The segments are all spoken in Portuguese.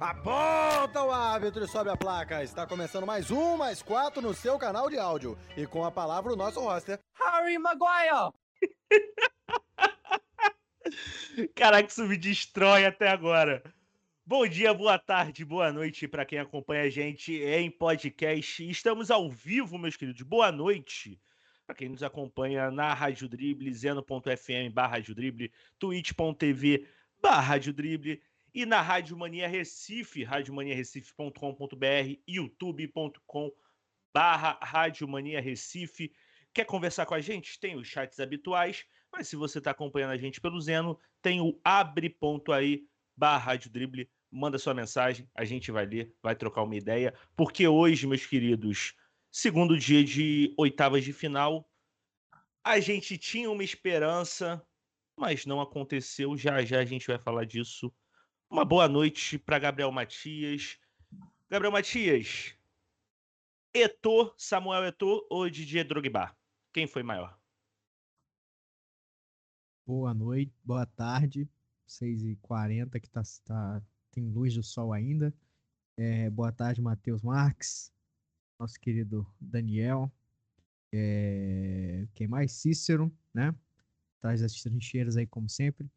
Aponta o árbitro e sobe a placa. Está começando mais um, mais quatro no seu canal de áudio. E com a palavra o nosso roster, Harry Maguire! Caraca, isso me destrói até agora. Bom dia, boa tarde, boa noite para quem acompanha a gente em podcast. Estamos ao vivo, meus queridos. Boa noite para quem nos acompanha na Rádio Drible, zeno.fm barra Drible, twitch.tv barra Rádio Drible e na Rádio Mania Recife, radiomaniarecife.com.br, youtube.com barra Rádio Mania Recife. Quer conversar com a gente? Tem os chats habituais, mas se você está acompanhando a gente pelo Zeno, tem o abre.aí barra Rádio Drible. Manda sua mensagem, a gente vai ler, vai trocar uma ideia, porque hoje, meus queridos, segundo dia de oitavas de final, a gente tinha uma esperança, mas não aconteceu. Já já a gente vai falar disso. Uma boa noite para Gabriel Matias. Gabriel Matias, Etor, Samuel Etor ou Didier Drogba? Quem foi maior? Boa noite, boa tarde, 6h40 que tá, tá, tem luz do sol ainda. É, boa tarde, Matheus Marques, nosso querido Daniel. É, quem mais? Cícero, né? Traz as trincheiras aí, como sempre.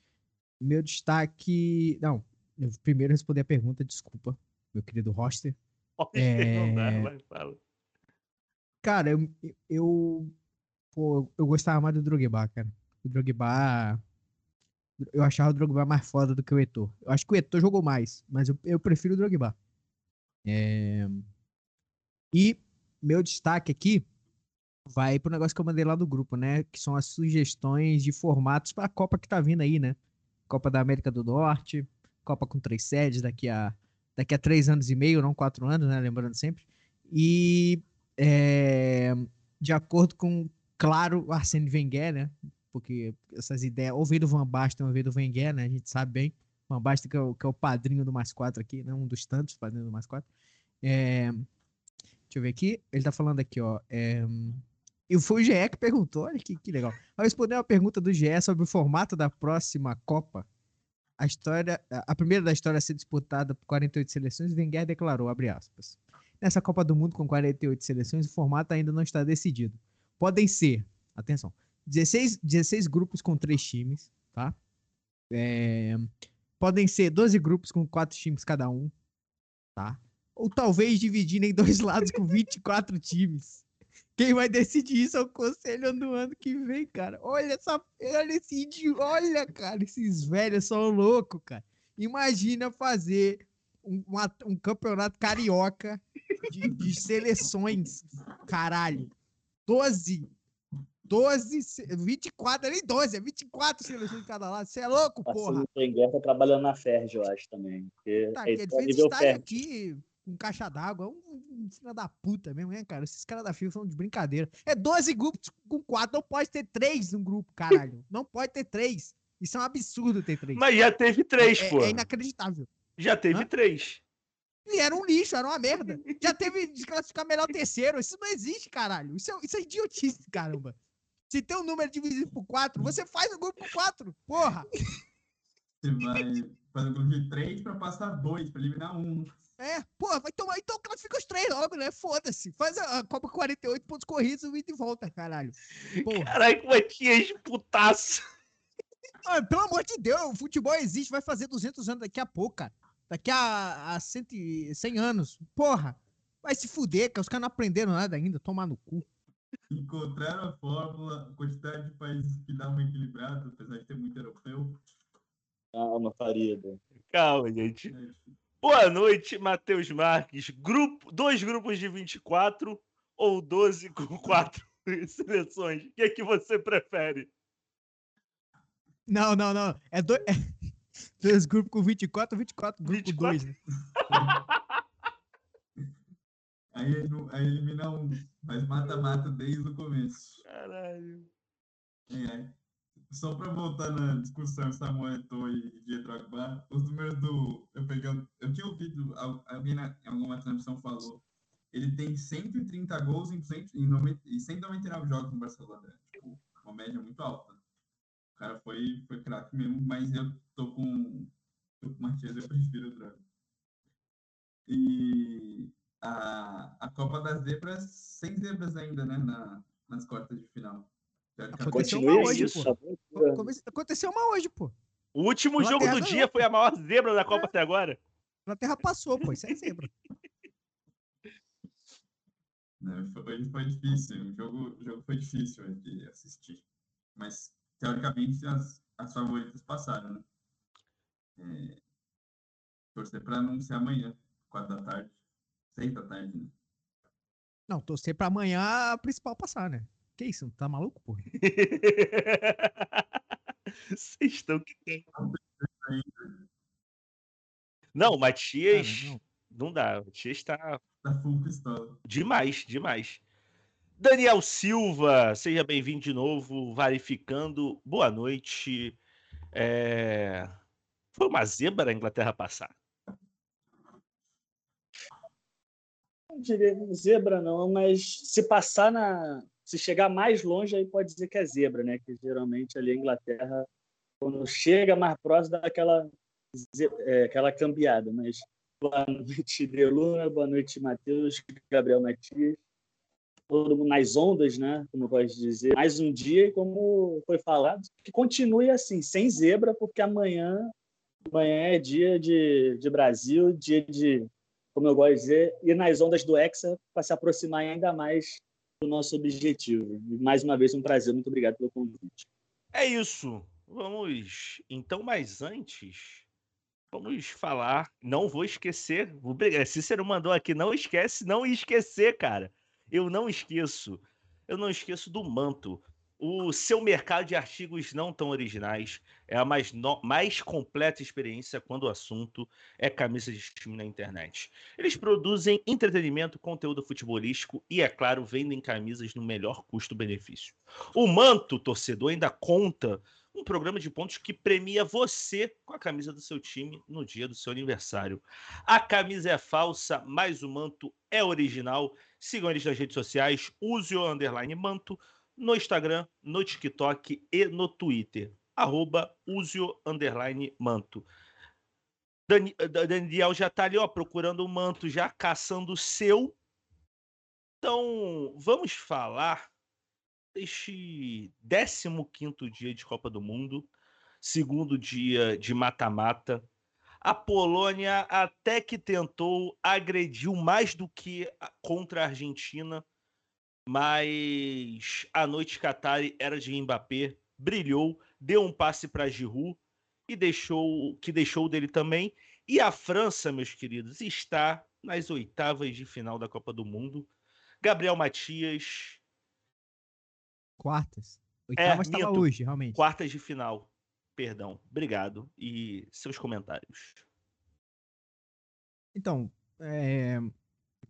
Meu destaque. Não, eu primeiro responder a pergunta, desculpa, meu querido roster. É... Não dá, vai, fala. Cara, eu, eu, pô, eu gostava mais do Drogba, cara. O Drogba. Eu achava o Drogba mais foda do que o Etor. Eu acho que o Etor jogou mais, mas eu, eu prefiro o Drogba. É... E meu destaque aqui vai pro negócio que eu mandei lá do grupo, né? Que são as sugestões de formatos para a Copa que tá vindo aí, né? Copa da América do Norte, Copa com três sedes daqui a, daqui a três anos e meio, não quatro anos, né? Lembrando sempre. E é, de acordo com, claro, Arsene Wenger, né? Porque essas ideias, ou veio do Van Basten ou veio do Wenger, né? A gente sabe bem. Van Basten que é o, que é o padrinho do mais quatro aqui, né? Um dos tantos padrinhos do mais quatro. É, deixa eu ver aqui. Ele tá falando aqui, ó. É, e foi o GE que perguntou, olha que, que legal. Ao responder uma pergunta do GE sobre o formato da próxima Copa, a história, a primeira da história a ser disputada por 48 seleções, Wenger declarou, abre aspas, nessa Copa do Mundo com 48 seleções, o formato ainda não está decidido. Podem ser, atenção, 16, 16 grupos com 3 times, tá? É, podem ser 12 grupos com 4 times cada um, tá? Ou talvez dividindo em dois lados com 24 times. Quem vai decidir isso é o conselho do ano que vem, cara. Olha essa. Olha esse idiota. Olha, cara, esses velhos são loucos, cara. Imagina fazer um, uma, um campeonato carioca de, de, seleções. Caralho. 12. 12, 24, nem 12, é 24 seleções de cada lado. Você é louco, porra. O Wenger tá trabalhando na Ferj, eu acho também. Tá, ele fez estágio aqui com caixa d'água. Um, um filho da puta mesmo, né, cara? Esses caras da FIFA são de brincadeira. É 12 grupos com 4. Não pode ter 3 no grupo, caralho. Não pode ter 3. Isso é um absurdo ter 3. Mas já teve 3, é, pô. É inacreditável. Já teve 3. E era um lixo, era uma merda. Já teve desclassificar melhor terceiro. Isso não existe, caralho. Isso é, isso é idiotice, caramba. Se tem um número dividido por 4, você faz o grupo por 4. Porra. Você vai fazer um grupo de 3 pra passar 2, pra eliminar 1. Um. É, pô, vai tomar. Então classifica os três logo, né? Foda-se. Faz a, a Copa 48 pontos corridos e de volta, caralho. Porra. Caralho, Matias, putaço. Ah, pelo amor de Deus, o futebol existe, vai fazer 200 anos daqui a pouco, cara. Daqui a, a 100, 100 anos. Porra, vai se fuder, cara. Os caras não aprenderam nada ainda, tomar no cu. Encontraram a fórmula, a quantidade de países que dá uma equilibrada, apesar de ter muito europeu. Calma, Farida. Calma, gente. É, Boa noite, Matheus Marques. Grupo, dois grupos de 24 ou 12 com quatro seleções? O que é que você prefere? Não, não, não. É, do... é... dois grupos com 24 ou 24 grupo 24? dois. Né? aí, aí elimina um, mas mata-mata desde o começo. Caralho. É só para voltar na discussão Samuel Eto'o e Didier Drogba, os números do... Eu peguei... Eu tinha ouvido, alguém na, em alguma transmissão falou, ele tem 130 gols em, 100, em 90, e 199 jogos no Barcelona. Tipo, uma média muito alta. O cara foi, foi craque mesmo, mas eu tô com... Tô com o eu prefiro o Drogba. E a, a Copa das Zebras, sem zebras ainda, né? Na, nas quartas de final. Aconteceu Continue uma hoje, isso. pô. tá Aconteceu uma hoje, pô. O último Inglaterra jogo do ganhou. dia foi a maior zebra da Copa até agora. A Terra passou, pô. Isso é zebra. Foi, foi difícil, o jogo, o jogo foi difícil de assistir. Mas, teoricamente, as, as favoritas passaram, né? É, torcer para não ser amanhã, quatro da tarde, seis da tarde, né? Não, torcer pra amanhã a principal passar, né? Que isso? Tá maluco, pô? Vocês estão que tem. Não, Matias. Cara, não. não. dá. O Matias tá Da full pistola. demais, demais. Daniel Silva, seja bem-vindo de novo. Verificando. Boa noite. É, Foi uma zebra a Inglaterra passar. Não diria zebra não, mas se passar na, se chegar mais longe aí pode dizer que é zebra, né? Que geralmente ali a Inglaterra quando chega mais próximo dá aquela é, aquela cambiada, mas boa noite Deluna, boa noite Matheus, Gabriel Matias, todo mundo nas ondas, né? Como pode dizer, mais um dia como foi falado, que continue assim, sem zebra, porque amanhã amanhã é dia de, de Brasil, dia de como eu gosto de dizer, ir nas ondas do Hexa para se aproximar ainda mais do nosso objetivo. Mais uma vez, um prazer. Muito obrigado pelo convite. É isso. Vamos. Então, mas antes, vamos falar. Não vou esquecer. Cícero mandou aqui, não esquece, não esquecer, cara. Eu não esqueço. Eu não esqueço do manto. O seu mercado de artigos não tão originais é a mais, no- mais completa experiência quando o assunto é camisa de time na internet. Eles produzem entretenimento, conteúdo futebolístico e, é claro, vendem camisas no melhor custo-benefício. O Manto, torcedor, ainda conta um programa de pontos que premia você com a camisa do seu time no dia do seu aniversário. A camisa é falsa, mas o manto é original. Sigam eles nas redes sociais, use o underline manto no Instagram, no TikTok e no Twitter. Arroba use o underline manto. Dani- Da- Daniel já tá ali, ó, procurando o manto, já caçando o seu. Então, vamos falar deste 15º dia de Copa do Mundo, segundo dia de mata-mata. A Polônia até que tentou, agrediu mais do que contra a Argentina, mas a noite Qatari era de Mbappé, brilhou, deu um passe para Giroud e deixou que deixou dele também. E a França, meus queridos, está nas oitavas de final da Copa do Mundo. Gabriel Matias, Quartas. Oitavas estava É, minto. hoje, realmente. quartas de final. Perdão. Obrigado. E seus comentários. Então, é,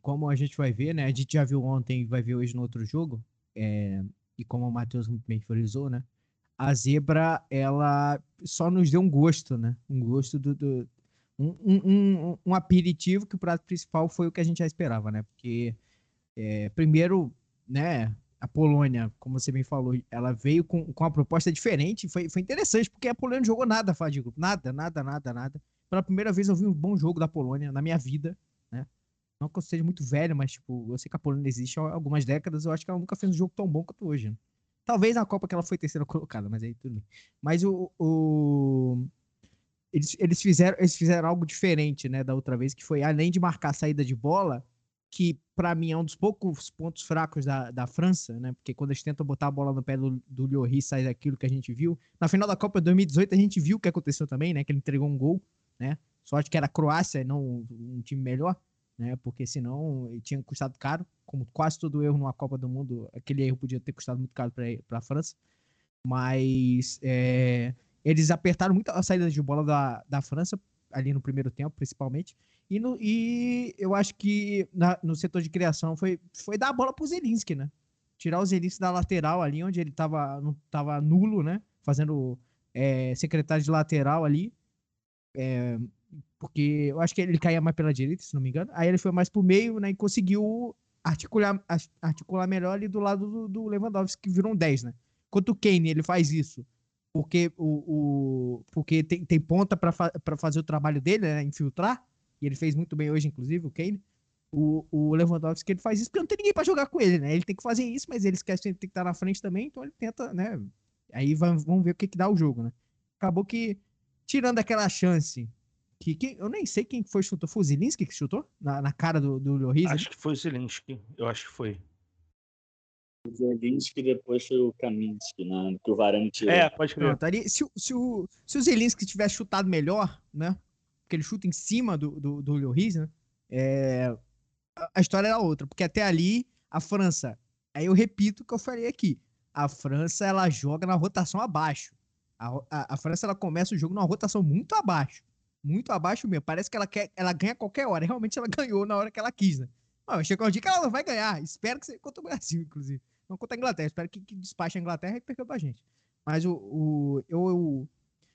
como a gente vai ver, né? A gente já viu ontem e vai ver hoje no outro jogo. é, e como o Matheus bem frisou, né? A zebra, ela só nos deu um gosto, né? Um gosto do. do- um, um, um, um aperitivo que o prato principal foi o que a gente já esperava, né? Porque, é, primeiro, né? A Polônia, como você bem falou, ela veio com, com uma proposta diferente. Foi, foi interessante, porque a Polônia não jogou nada, grupo. Nada, nada, nada, nada. Pela primeira vez eu vi um bom jogo da Polônia na minha vida? Não que eu seja muito velho, mas, tipo, eu sei que a Polônia existe há algumas décadas, eu acho que ela nunca fez um jogo tão bom quanto hoje? Talvez na Copa que ela foi terceira colocada, mas aí tudo bem. Mas o... o- Eles, eles, fizeram, eles fizeram algo diferente, né, da outra vez, que foi, além de marcar a saída de bola, que pra mim é um dos poucos pontos fracos da, da França, né? Porque quando eles tentam botar a bola no pé do, do Lloris, sai daquilo que a gente viu. Na final da Copa 2018, a gente viu o que aconteceu também, né? Que ele entregou um gol, né? Sorte que era a Croácia e não um time melhor, né? Porque senão ele tinha custado caro, como quase todo erro numa Copa do Mundo, aquele erro podia ter custado muito caro para a França. Mas é, eles apertaram muito a saída de bola da, da França, ali no primeiro tempo, principalmente. E, no, e eu acho que na- no setor de criação foi, foi dar a bola pro Zelinski, né? Tirar o Zelinski da lateral ali, onde ele tava, não, tava nulo, né? Fazendo é, secretário de lateral ali. É, porque eu acho que ele caía mais pela direita, se não me engano. Aí ele foi mais pro meio, né? E conseguiu articular, articular melhor ali do lado do, do Lewandowski, que virou um 10, né? Enquanto o Kane, ele faz isso porque, o, o, porque tem, tem ponta para fa fazer o trabalho dele, né? Infiltrar. e ele fez muito bem hoje, inclusive, o Kane. O, o Lewandowski ele faz isso porque não tem ninguém para jogar com ele, né? Ele tem que fazer isso, mas ele esquece que tem que estar na frente também, então ele tenta, né? Aí vamos ver o que, que dá o jogo, né? Acabou que, tirando aquela chance que, que, eu nem sei quem foi chutou. Foi o Zilinski que chutou? Na, na cara do, do Lloris? Acho que foi o Zilinski. Eu acho que foi. O Zelinski depois foi o Kaminski, né? Que o Varane tirou. É, pode crer. Pronto, ali, se, se, o, se o Zelinski tivesse chutado melhor, né? Porque ele chuta em cima do, do, do Lloris, né? É, a história era outra. Porque até ali, a França... Aí eu repito o que eu falei aqui. A França, ela joga na rotação abaixo. A, a, a França, ela começa o jogo numa rotação muito abaixo muito abaixo mesmo. Parece que ela quer, ela ganha qualquer hora. Realmente ela ganhou na hora que ela quis, né? Mas chegou um dia que ela vai ganhar. Espero que seja contra o Brasil, inclusive. Não contra a Inglaterra. Espero que, que despache a Inglaterra e perca pra gente. Mas o, o eu, eu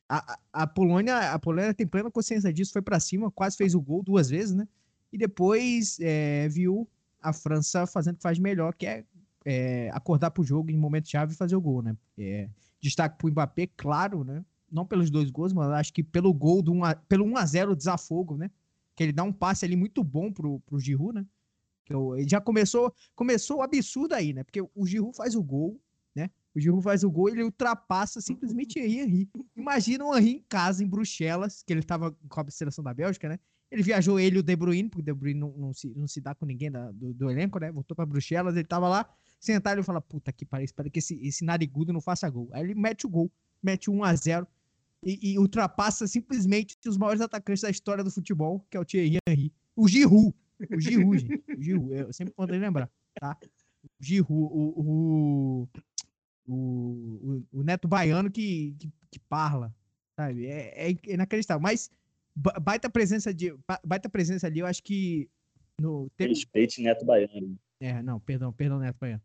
a, a, Polônia, a Polônia tem plena consciência disso, foi para cima, quase fez o gol duas vezes, né? E depois é, viu a França fazendo o que faz melhor, que é, é acordar pro jogo em momento chave e fazer o gol, né? É, destaque pro Mbappé, claro, né? Não pelos dois gols, mas acho que pelo gol do 1 a, pelo 1 a 0 desafogo, né? Que ele dá um passe ali muito bom pro, pro Giroud, né? Que eu, ele já começou, começou o absurdo aí, né? Porque o Giroud faz o gol, né? O Giroud faz o gol, ele ultrapassa simplesmente Henry. Imagina o Henry em casa, em Bruxelas, que ele tava com a seleção da Bélgica, né? Ele viajou ele e o De Bruyne, porque o De Bruyne não, não, se, não se dá com ninguém da, do, do, elenco, né? Voltou para Bruxelas, ele tava lá, sentado e fala, puta que pariu, espera que esse, esse narigudo não faça gol. Aí ele mete o gol, mete 1 a 0 e, e, ultrapassa simplesmente os maiores atacantes da história do futebol, que é o Thierry Henry. O Giroud. O Giroud, gente. O Giroud. Eu sempre poderia lembrar, tá? O Giroud, o, o, o, o, Neto Baiano que, que, que parla, sabe? É, é inacreditável. Mas baita presença, de, baita presença ali, eu acho que... No, teve... Respeite Neto Baiano. É, não, perdão, perdão, Neto Baiano.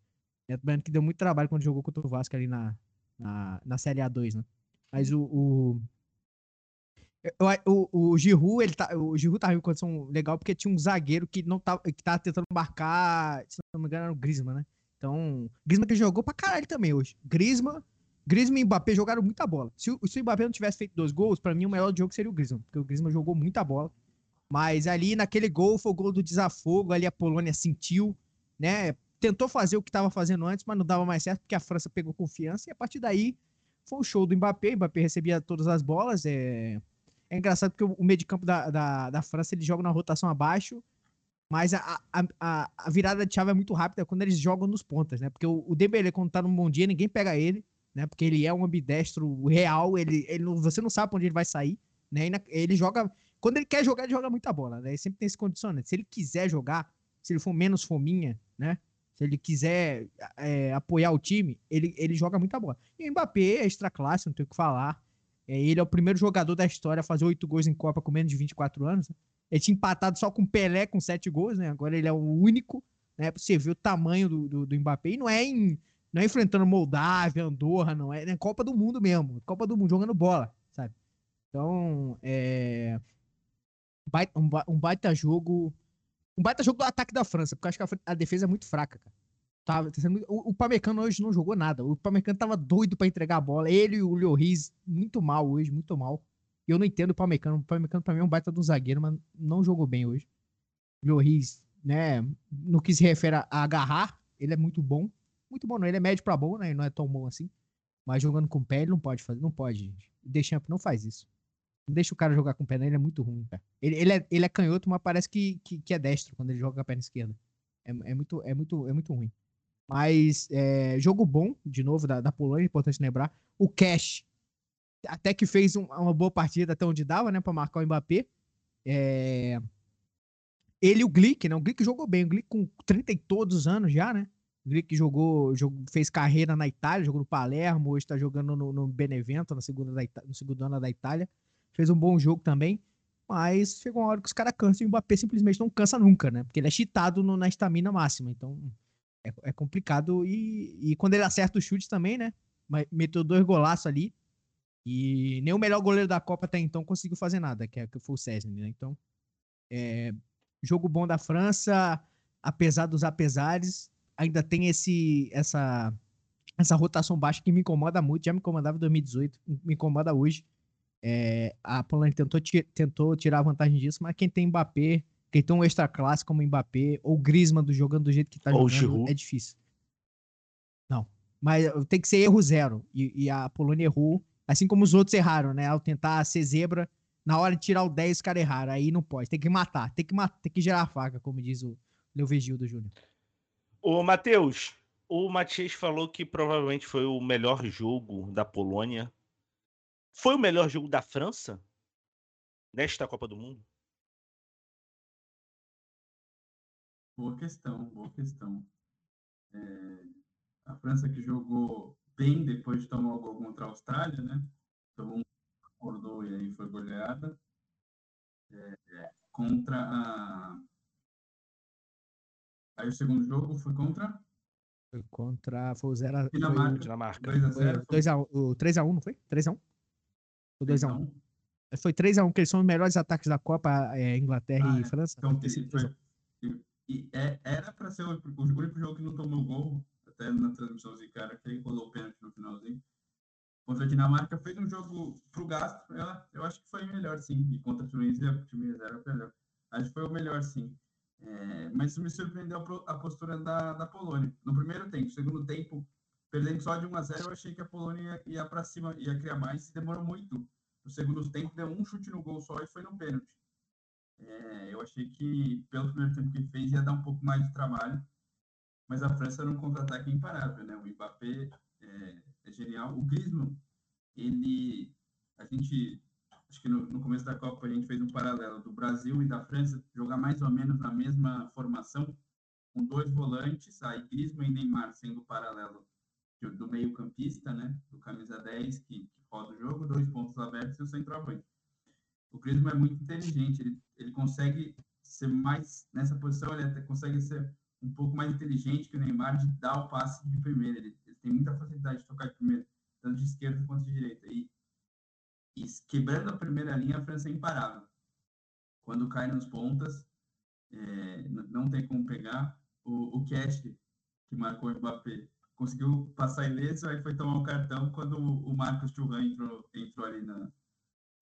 Neto Baiano que deu muito trabalho quando jogou contra o Vasco ali na, na, na Série A2, né? Mas o. O, o, o Giroud, ele tá, o Giroud tava em condição legal porque tinha um zagueiro que não tava, que tava tentando marcar, se não me engano, era o Griezmann, né? Então, Griezmann que jogou pra caralho também hoje. Griezmann, Griezmann e Mbappé jogaram muita bola. Se, se o Mbappé não tivesse feito dois gols, para mim o melhor jogo seria o Griezmann, porque o Griezmann jogou muita bola. Mas ali naquele gol foi o gol do desafogo, ali a Polônia sentiu, né? Tentou fazer o que estava fazendo antes, mas não dava mais certo porque a França pegou confiança e a partir daí foi o show do Mbappé. O Mbappé recebia todas as bolas. É, é engraçado porque o meio de campo da, da, da França ele joga na rotação abaixo, mas a, a, a, virada de chave é muito rápida quando eles jogam nos pontas, né? Porque o, o Dembélé, quando tá num bom dia, ninguém pega ele, né? Porque ele é um ambidestro real, ele, ele você não sabe pra onde ele vai sair, né? Ele joga... Quando ele quer jogar, ele joga muita bola, né? Ele sempre tem esse condicionante. Se ele quiser jogar, se ele for menos fominha, né? Se ele quiser é, apoiar o time, ele, ele joga muita bola. E o Mbappé é extra classe, não tem o que falar. É, ele é o primeiro jogador da história a fazer oito gols em Copa com menos de 24 anos. Né? Ele tinha empatado só com Pelé com sete gols, né? Agora ele é o único, né? Pra você ver o tamanho do, do, do Mbappé. E não é, em, não é enfrentando Moldávia, Andorra, não. É, é Copa do Mundo mesmo. Copa do Mundo, jogando bola, sabe? Então, é... Um baita jogo um baita jogo do ataque da França, porque acho que a, a defesa é muito fraca, cara. Tava, o, o Pamecano hoje não jogou nada. O Pamecano tava doido para entregar a bola. Ele e o Lloris, muito mal hoje, muito mal. E eu não entendo o Pamecano. O Pamecano pra mim é um baita do zagueiro, mas não jogou bem hoje. O Lloris, né, no que se refere a agarrar, ele é muito bom. Muito bom, não. Ele é médio pra bom, né? Ele não é tão bom assim. Mas jogando com pé, ele não pode fazer. Não pode, gente. O Deschamps não faz isso. Deixa o cara jogar com perna, ele é muito ruim, cara. Ele, ele, é, ele é canhoto, mas parece que, que, que é destro quando ele joga com a perna esquerda. É, é, muito, é, muito, é muito ruim. Mas é, jogo bom, de novo, da, da Polônia, importante lembrar. O Cash, até que fez um, uma boa partida até onde dava, né, para marcar o Mbappé. É... Ele e o Glick, né? O Glick jogou bem. O Glick com 30 e todos os anos já, né? O Glick jogou, jogou, fez carreira na Itália, jogou no Palermo, hoje está jogando no, no Benevento, na segunda da no segundo ano da Itália fez um bom jogo também, mas chegou uma hora que os caras cansam e o Mbappé simplesmente não cansa nunca, né? Porque ele é cheatado no, na estamina máxima, então é, é complicado. E, e, quando ele acerta o chute também, né? Meteu dois golaços ali. E nem o melhor goleiro da Copa até então conseguiu fazer nada, que, é, que foi o César, né? Então, é, jogo bom da França, apesar dos apesares, ainda tem esse essa essa rotação baixa que me incomoda muito, já me incomodava em 2018, me incomoda hoje É, a Polônia tentou, tentou tirar vantagem disso, mas quem tem Mbappé, quem tem um extra classe como Mbappé, ou Griezmann do jogando do jeito que tá Ou jogando, Giroud. é difícil. Não. Mas tem que ser erro zero. E, e a Polônia errou, assim como os outros erraram, né? Ao tentar ser zebra, na hora de tirar o 10, os caras erraram. Aí não pode. Tem que matar. Tem que, matar, tem que gerar a faca, como diz o Leovegildo Júnior. Ô, Matheus, o Matias falou que provavelmente foi o melhor jogo da Polônia. Foi o melhor jogo da França nesta Copa do Mundo? Boa questão, boa questão. É, a França que jogou bem depois de tomar o gol contra a Austrália, né? Tomou um acordou e aí foi goleada. É, é, contra a. Aí o segundo jogo foi contra Foi contra. Foi o 0 Dinamarca. Dinamarca. 2x0. 2x1, o 3x1, não foi? 3x1? Foi 2x1. Então, Foi 3x1, que eles são os melhores ataques da Copa, é, Inglaterra Ah, e é. França. Então, sido foi- 3x1. e- é- era para ser o, o único jogo que não tomou gol, até na transmissão de cara, que rolou o pênalti no finalzinho. Contra a Dinamarca fez um jogo pro gasto, ela, eu acho que foi melhor sim. E contra a Tunísia, o time reserva foi melhor. Acho que foi o melhor sim. É, mas me surpreendeu a postura da, da Polônia. No primeiro tempo, segundo tempo, perdendo só de 1 a 0 eu achei que a Polônia ia, ia para cima, ia criar mais, e demorou muito. No segundo tempo, deu um chute no gol só e foi no pênalti. É, eu achei que, pelo primeiro tempo que fez, ia dar um pouco mais de trabalho. Mas a França era um contra-ataque imparável, né? O Mbappé é, é genial. O Griezmann, ele... A gente... Acho que no, no começo da Copa a gente fez um paralelo do Brasil e da França jogar mais ou menos na mesma formação, com dois volantes, aí Griezmann e Neymar sendo o paralelo do- do meio-campista, né? Do camisa 10, que, que roda o jogo, dois pontos abertos e o centroavante. O Griezmann é muito inteligente, ele, ele consegue ser mais, nessa posição, ele até consegue ser um pouco mais inteligente que o Neymar de dar o passe de primeira. Ele, ele tem muita facilidade de tocar de primeira, tanto de esquerda quanto de direita. E, e quebrando a primeira linha, a França é imparável. Quando cai nos pontas, é, não tem como pegar. O, o Cash, que marcou o Mbappé, conseguiu passar ileso, aí foi tomar o cartão quando o, o Marcos Thuram entrou, entrou ali na,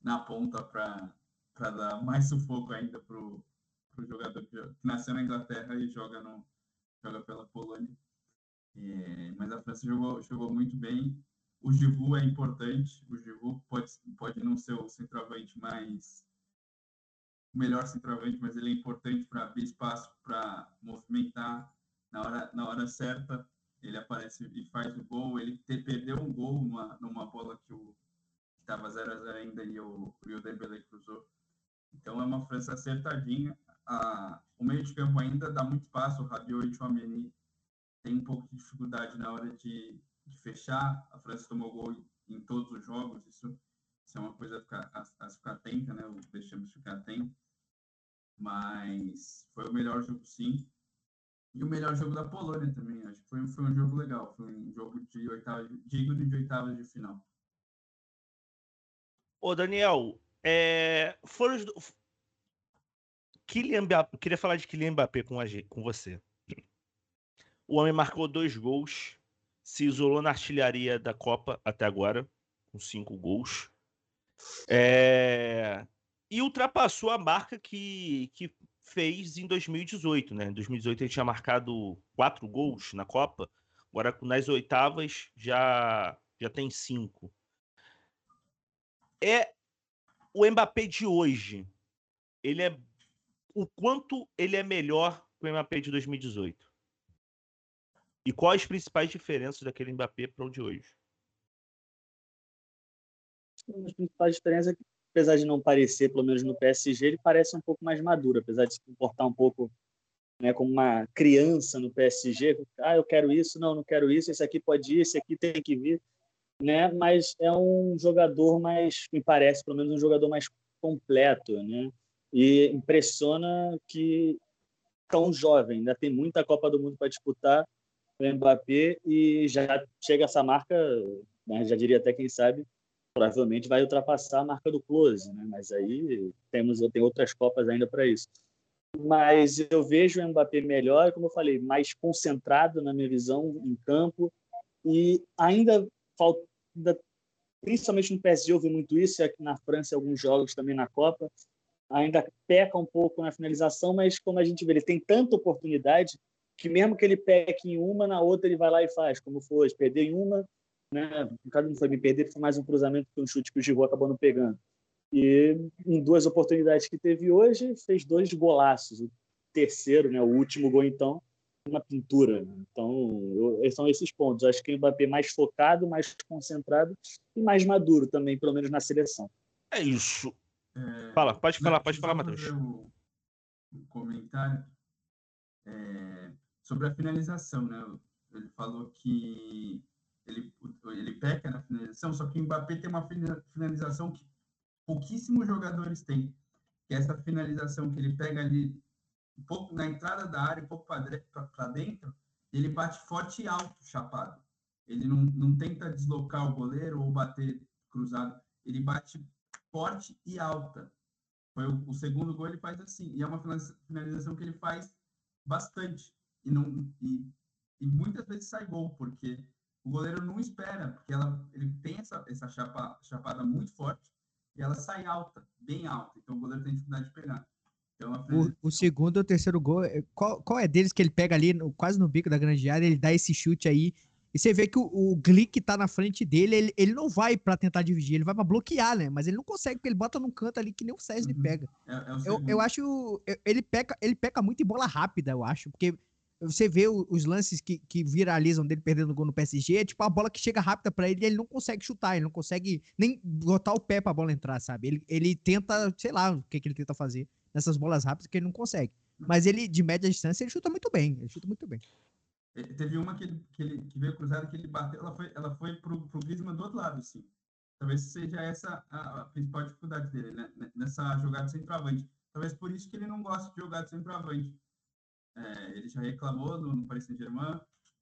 na ponta para dar mais sufoco ainda pro, pro jogador que, que nasceu na Inglaterra e joga, no, joga pela Polônia. É, mas a França jogou, jogou muito bem. O Giroud é importante. O Giroud pode, pode não ser o centroavante mais o melhor centroavante, mas ele é importante para abrir espaço, para movimentar na hora, na hora certa. Ele aparece e faz o gol. Ele te- perdeu um gol numa, numa bola que estava 0 a 0 ainda e o, e o Dembélé cruzou. Então é uma França acertadinha. A, o meio de campo ainda dá muito espaço. O Rabiot e o Chouameni tem um pouco de dificuldade na hora de, de fechar. A França tomou gol em todos os jogos. Isso, isso é uma coisa a ficar, a, a ficar atenta, né? Deixamos ficar atento. Mas foi o melhor jogo, sim. E o melhor jogo da Polônia também. Acho que foi, foi um jogo legal. Foi um jogo de oitava, digno de oitavas de final. Ô, Daniel, é, foram os. Kylian queria falar de Kylian Mbappé com, a com você. O homem marcou dois gols, se isolou na artilharia da Copa até agora, com cinco gols. É, E ultrapassou a marca que, que fez em 2018, né? Em 2018 ele tinha marcado quatro gols na Copa, agora nas oitavas já, já tem cinco. É o Mbappé de hoje. Ele é o quanto ele é melhor que o Mbappé de 2018. E quais as principais diferenças daquele Mbappé para o de hoje? Uma das principais diferenças é que, apesar de não parecer, pelo menos no PSG, ele parece um pouco mais maduro, apesar de se comportar um pouco né, como uma criança no PSG. Ah, eu quero isso, não, não quero isso, esse aqui pode ir, esse aqui tem que vir. Né? Mas é um jogador mais, me parece, pelo menos um jogador mais completo, né? E impressiona que tão jovem, ainda tem muita Copa do Mundo para disputar o Mbappé e já chega essa marca, né, já diria até quem sabe, provavelmente vai ultrapassar a marca do Close, né? Mas aí temos tem outras copas ainda para isso. Mas eu vejo o Mbappé melhor, como eu falei, mais concentrado na minha visão em campo e ainda falta principalmente no PSG eu vi muito isso, e aqui na França alguns jogos também na Copa, ainda peca um pouco na finalização, mas como a gente vê, ele tem tanta oportunidade que mesmo que ele peque em uma, na outra ele vai lá e faz, como foi, perdeu em uma, né? No caso não foi me perder, foi mais um cruzamento que um chute que o Giroud acabou não pegando. E em duas oportunidades que teve hoje, fez dois golaços. O terceiro, né, o último gol então, uma pintura. Então, eu, são esses pontos. Acho que o Mbappé mais focado, mais concentrado e mais maduro também, pelo menos na seleção. É isso. É, Fala, pode falar, pode falar, Matheus. O, o comentário é, sobre a finalização, né? Ele falou que ele, ele peca na finalização, só que o Mbappé tem uma finalização que pouquíssimos jogadores têm, que é essa finalização que ele pega ali um pouco na entrada da área, um pouco para dentro, ele bate forte e alto, chapado. Ele não, não tenta deslocar o goleiro ou bater cruzado, ele bate forte e alta. Foi o, o, segundo gol ele faz assim. E é uma finalização que ele faz bastante. E, não, e, e muitas vezes sai gol, porque o goleiro não espera, porque ela, ele tem essa, essa chapa, chapada muito forte e ela sai alta, bem alta. Então o goleiro tem dificuldade de pegar. Então, o, o, segundo e o terceiro gol, é, qual, qual é deles que ele pega ali, no, quase no bico da grande área, ele dá esse chute aí e você vê que o, o Glick tá na frente dele, ele, ele não vai para tentar dividir, ele vai para bloquear, né? Mas ele não consegue, porque ele bota num canto ali que nem o César uhum. pega. É, é eu, eu acho. Ele peca, ele peca muito em bola rápida, eu acho, porque você vê os lances que, que viralizam dele perdendo gol no PSG, é tipo a bola que chega rápida para ele e ele não consegue chutar, ele não consegue nem botar o pé pra bola entrar, sabe? Ele, ele tenta, sei lá o que, que ele tenta fazer nessas bolas rápidas que ele não consegue. Mas ele, de média distância, ele chuta muito bem. Ele chuta muito bem. Teve uma que, ele, que, ele, que veio cruzada que ele bateu, ela foi, ela foi pro, pro Griezmann do outro lado, assim. Talvez seja essa a, a principal dificuldade dele, né? Nessa jogada centroavante. Talvez por isso que ele não gosta de jogar de centroavante. É, ele já reclamou no, no Paris Saint-Germain.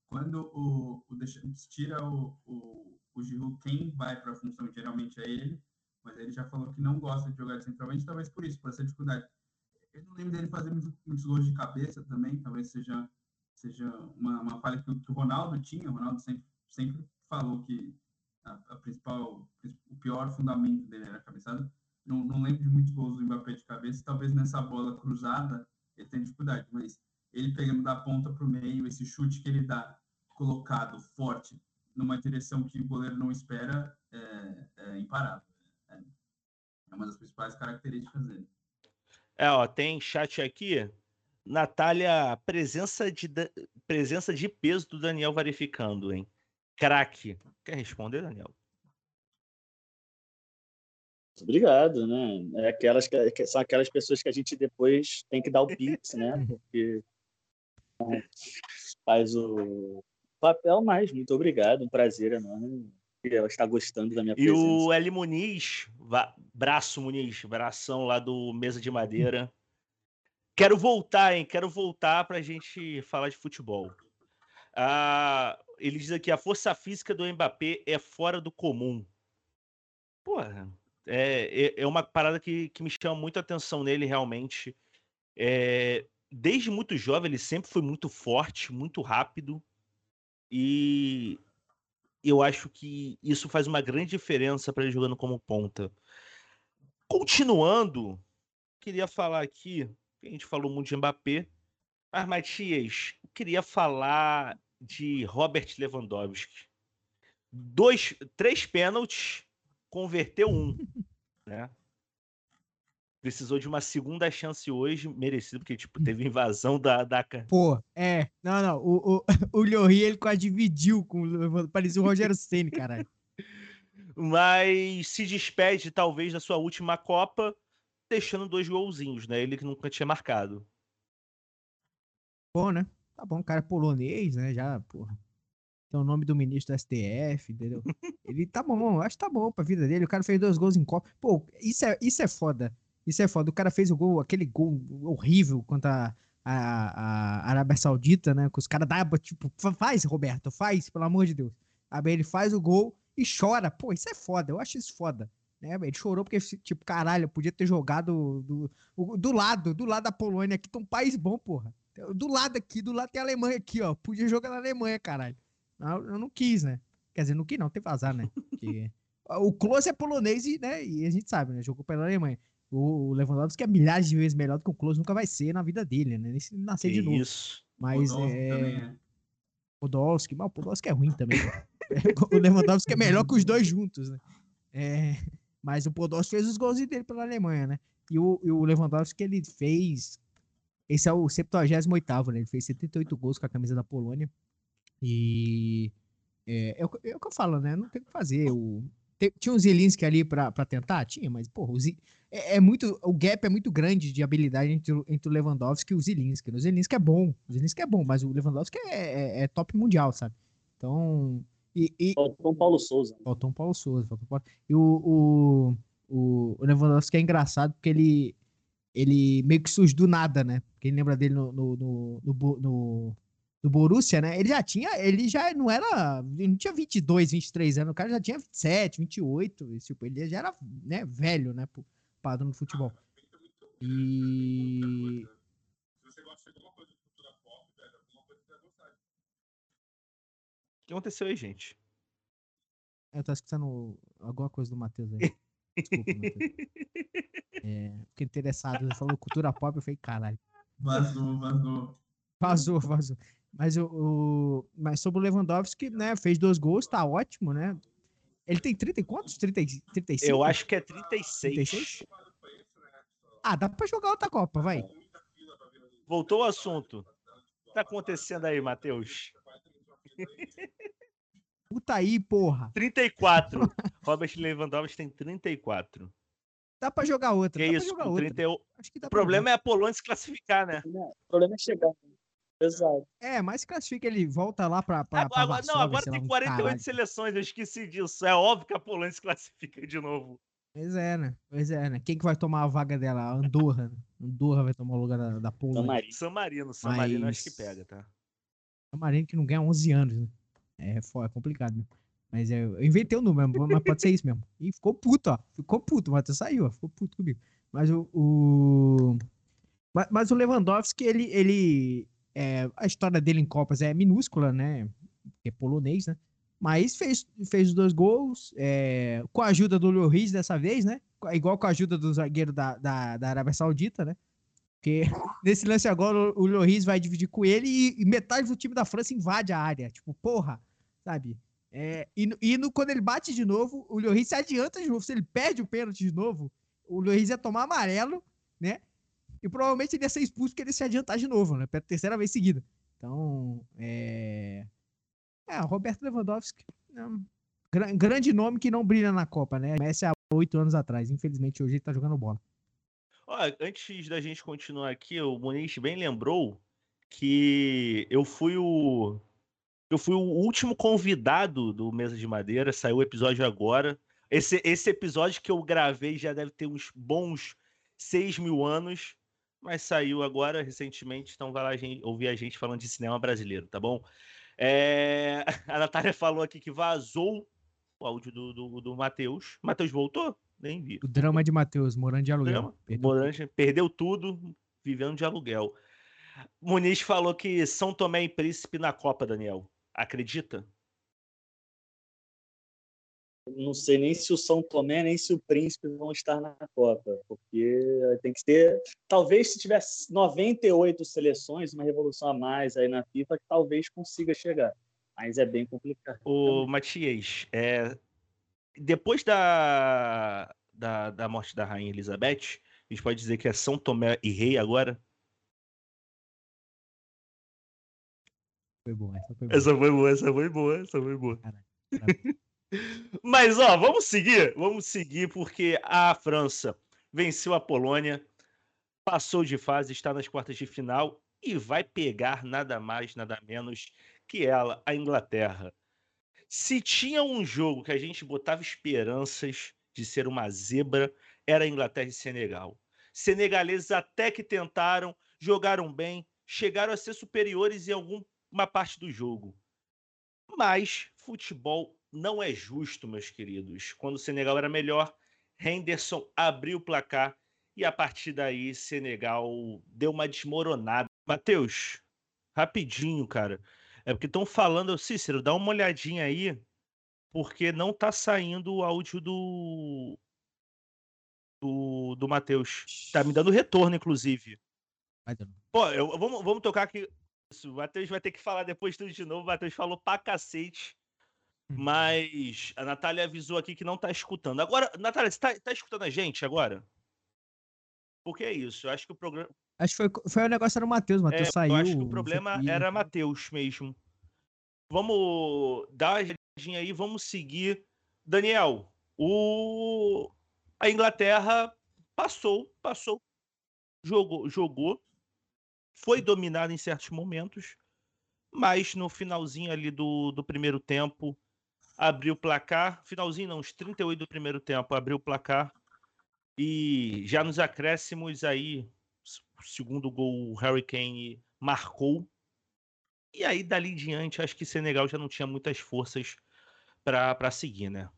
Quando o, o Deschamps tira o, o, o Giroud, quem vai para a função geralmente é ele. Mas ele já falou que não gosta de jogar de centroavante, talvez por isso, por essa dificuldade. Eu não lembro dele fazer muitos, muitos gols de cabeça também, talvez seja seja uma, uma falha que, que, o Ronaldo tinha. O Ronaldo sempre, sempre falou que a, a, principal, o pior fundamento dele era a cabeçada. Não, não lembro de muitos gols do Mbappé de cabeça. Talvez nessa bola cruzada ele tenha dificuldade, mas ele pegando da ponta para o meio, esse chute que ele dá colocado forte numa direção que o goleiro não espera é, é imparável. É, é uma das principais características dele. É, ó, tem chat aqui Natália, presença de, presença de peso do Daniel verificando, hein? Craque. Quer responder, Daniel? Obrigado, né? É aquelas que, são aquelas pessoas que a gente depois tem que dar o pix, né? Porque né, faz o papel mais. Muito obrigado, um prazer enorme. Ela está gostando da minha presença. E o Eli Muniz, braço Muniz, bração lá do Mesa de Madeira. Quero voltar, hein? Quero voltar para a gente falar de futebol. Ah, ele diz aqui: a força física do Mbappé é fora do comum. Porra, é, é, é uma parada que, que me chama muito a atenção nele, realmente. É, desde muito jovem, ele sempre foi muito forte, muito rápido. E eu acho que isso faz uma grande diferença para ele jogando como ponta. Continuando, queria falar aqui a gente falou muito de Mbappé. Mas, Matias, queria falar de Robert Lewandowski. Dois, três pênaltis, converteu um. né? Precisou de uma segunda chance hoje, merecido, porque tipo, teve invasão da. da... Pô, é. Não, não. O, o, o Llori, ele quase dividiu com o. Parecia o Rogério Senna, caralho. Mas se despede, talvez, da sua última Copa deixando dois golzinhos, né? Ele que nunca tinha marcado. Bom, né? Tá bom, cara é polonês, né? Já, porra. Tem o nome do ministro do STF, entendeu? ele tá bom, acho que tá bom pra vida dele. O cara fez dois gols em Copa. Pô, isso é, isso é foda. Isso é foda. O cara fez o gol, aquele gol horrível contra a, a, a Arábia Saudita, né? Que os caras dão, tipo, faz, Roberto, faz, pelo amor de Deus. Aí ele faz o gol e chora. Pô, isso é foda. Eu acho isso foda. Né? Ele chorou porque, tipo, caralho, podia ter jogado do, do, do lado, do lado da Polônia, aqui tem um país bom, porra. Do lado aqui, do lado tem a Alemanha aqui, ó. Podia jogar na Alemanha, caralho. Eu, eu não quis, né? Quer dizer, não quis não, tem vazar, né? Porque o Klose é polonês e, né, e a gente sabe, né? Jogou pela Alemanha. O Lewandowski é milhares de vezes melhor do que o Klose nunca vai ser na vida dele, né? Nem se nascer de novo. Isso. Mas Podolski é. também é. Podolski, mas o Podolski é ruim também. o Lewandowski é melhor que os dois juntos, né? É, mas o Podolski fez os gols dele pela Alemanha, né? E o, e o Lewandowski, ele fez. Esse é o 78, né? Ele fez 78 gols com a camisa da Polônia. E. É, é, o, que- é o que eu falo, né? Não tem o que fazer. O, tem- tinha o Zelinski ali pra, pra tentar? Tinha, mas, porra, o, Zi- é, é muito. O gap é muito grande de habilidade entre, o- entre o Lewandowski e o Zelinski. né? O Zelinski é bom. O Zelinski é bom, mas o Lewandowski é, é- é top mundial, sabe? Então. E, e, Faltou o Paulo Souza. Faltou Paulo Souza. Faltou Paulo... E o, o, o, o Lewandowski é engraçado porque ele, ele meio que surge do nada, né? Quem lembra dele no, no, no, no, no, Borussia, né? Ele já tinha, ele já não era, ele não tinha 22, 23 anos, o cara já tinha 27, 28, e, tipo, ele já era né, velho, né? Pro padrão do futebol. E... Se você gosta de alguma coisa de cultura pop, velho, alguma coisa que você vai gostar. O que aconteceu aí, gente? Eu tô escutando alguma coisa do Matheus aí. Desculpa, Matheus. É, fiquei interessado, ele falou cultura pop, eu falei, caralho. Vazou, vazou. Vazou, vazou. Mas, o, o- mas sobre o Lewandowski, né? Fez dois gols, tá ótimo, né? Ele tem 30 e quantos? 30, e- 35? Eu acho que é 36. 36? Ah, dá pra jogar outra Copa, vai. Voltou o assunto. O que tá acontecendo aí, Matheus? Puta aí, porra. 34. Robert Lewandowski tem 34. Dá pra jogar outra. Que dá pra isso, jogar com outra. 31. Acho que dá O pra problema é a Polônia se classificar, né? Né? O problema é chegar. Exato. É, mas se classifica, ele volta lá pra, pra, Agora, pra agora- não, Varsóvia, agora lá, tem um 48 caralho. seleções, eu esqueci disso. É óbvio que a Polônia se classifica de novo. Pois é, né? Pois é, né? Quem que vai tomar a vaga dela? A Andorra. né? Andorra vai tomar o lugar da, da Polônia. Tamari. San Marino, San Marino acho que Mas- pega, tá? Um Marino que não ganha 11 anos, né? É, é complicado, né? Mas é, eu inventei o número, mas pode ser isso mesmo. E ficou puto, ó. Ficou puto, o Matheus saiu, ó. Ficou puto comigo. Mas o. o... ma- Mas, o Lewandowski, ele. ele é, a história dele em Copas é minúscula, né? É polonês, né? Mas fez, fez os dois gols, é, com a ajuda do Lloris dessa vez, né? Igual com a ajuda do zagueiro da, da, da Arábia Saudita, né? Porque nesse lance agora o Lloris vai dividir com ele e, e metade do time da França invade a área. Tipo, porra, sabe? É, e e no- quando ele bate de novo, o Lloris se adianta de novo. Se ele perde o pênalti de novo, o Lloris ia tomar amarelo, né? E provavelmente ele ia ser expulso porque ele ia se adiantar de novo, né? Pela terceira vez seguida. Então, é. É, Roberto Lewandowski. né, gra- grande nome que não brilha na Copa, né? Messi há oito anos atrás. Infelizmente, hoje ele tá jogando bola. Antes da gente continuar aqui, o Muniz bem lembrou que eu fui o eu fui o último convidado do Mesa de Madeira, saiu o episódio agora. Esse, esse episódio que eu gravei já deve ter uns bons 6 mil anos, mas saiu agora recentemente, então vai lá gente, ouvir a gente falando de cinema brasileiro, tá bom? É, a Natália falou aqui que vazou o áudio do, do, do Matheus. Matheus voltou? Nem vi. O drama de Matheus, morando de aluguel. Perdeu perdeu tudo vivendo de aluguel. Muniz falou que São Tomé e Príncipe na Copa, Daniel. Acredita? Não sei nem se o São Tomé nem se o Príncipe vão estar na Copa, porque tem que ter. Talvez se tivesse 98 seleções, uma revolução a mais aí na FIFA, talvez consiga chegar. Mas é bem complicado. O Matias, é, depois da, da, da morte da Rainha Elizabeth, a gente pode dizer que é São Tomé e Rei agora? Foi bom, essa foi boa. Essa foi boa, essa foi boa, essa foi boa. Caralho. Mas, ó, vamos seguir, vamos seguir, porque a França venceu a Polônia, passou de fase, está nas quartas de final e vai pegar nada mais, nada menos que ela, a Inglaterra. Se tinha um jogo que a gente botava esperanças de ser uma zebra, era Inglaterra e Senegal. Senegaleses até que tentaram, jogaram bem, chegaram a ser superiores em alguma parte do jogo. Mas futebol não é justo, meus queridos. Quando o Senegal era melhor, Henderson abriu o placar e a partir daí Senegal deu uma desmoronada. Matheus, rapidinho, cara. É porque estão falando, Cícero, dá uma olhadinha aí porque não tá saindo o áudio do. Do, do Matheus. Tá me dando retorno, inclusive. Pô, eu, vamos, vamos tocar aqui. O Matheus vai ter que falar depois tudo de novo. O Matheus falou pra cacete. Uhum. Mas a Natália avisou aqui que não tá escutando. Agora, Natália, você tá, tá escutando a gente agora? Porque é isso. Eu acho que o programa. Acho que foi, foi o negócio era o Matheus. O Matheus é, saiu. Eu acho que o problema era Matheus mesmo. Vamos dar uma olhadinha aí, vamos seguir. Daniel, o... a Inglaterra passou, passou, jogou, jogou, foi dominada em certos momentos, mas no finalzinho ali do, do primeiro tempo abriu o placar, finalzinho não, uns 38 do primeiro tempo, abriu o placar e já nos acréscimos aí, o segundo gol o Harry Kane marcou. E aí, dali em diante, acho que Senegal já não tinha muitas forças para seguir, né?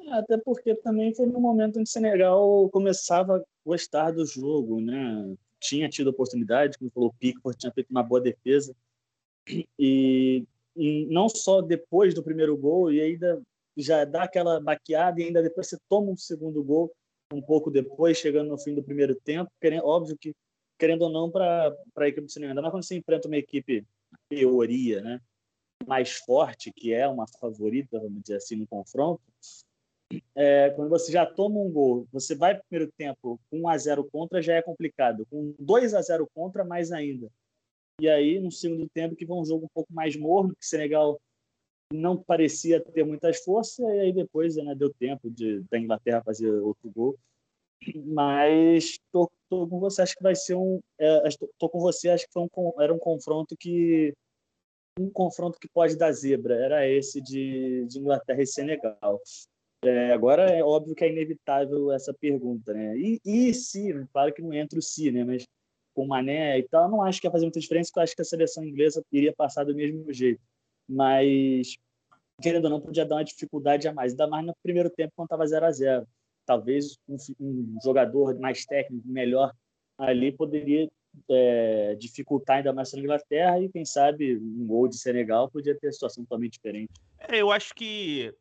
É, até porque também foi no momento que Senegal começava a gostar do jogo, né? Tinha tido oportunidade, como falou, o Pickford tinha feito uma boa defesa. E, não só depois do primeiro gol, e ainda já dá aquela baqueada, e ainda depois você toma um segundo gol um pouco depois, chegando no fim do primeiro tempo, querendo, óbvio que, querendo ou não, para a equipe do Senegal, ainda mais quando você enfrenta uma equipe, teoria, né, mais forte, que é uma favorita, vamos dizer assim, no confronto, é, quando você já toma um gol, você vai para o primeiro tempo com 1 a 0 contra, já é complicado. Com 2 a 0 contra, mais ainda. E aí, no segundo tempo, que foi um jogo um pouco mais morno, que o Senegal não parecia ter muitas forças, e aí depois né, deu tempo de, da Inglaterra fazer outro gol. Mas tô, tô com você, acho que vai ser um. É, tô com você, acho que foi um, era um confronto que. Um confronto que pode dar zebra, era esse de, de Inglaterra e Senegal. É, agora é óbvio que é inevitável essa pergunta, né? E, e se, claro que não entra o se, né? Mas com o Mané e tal, não acho que ia fazer muita diferença, porque eu acho que a seleção inglesa iria passar do mesmo jeito mas querendo ou não, podia dar uma dificuldade a mais, ainda mais no primeiro tempo, quando estava 0 a 0 Talvez um, um, jogador mais técnico, melhor ali, poderia é, dificultar ainda mais a Inglaterra e, quem sabe, um gol de Senegal podia ter situação totalmente diferente. É, eu acho que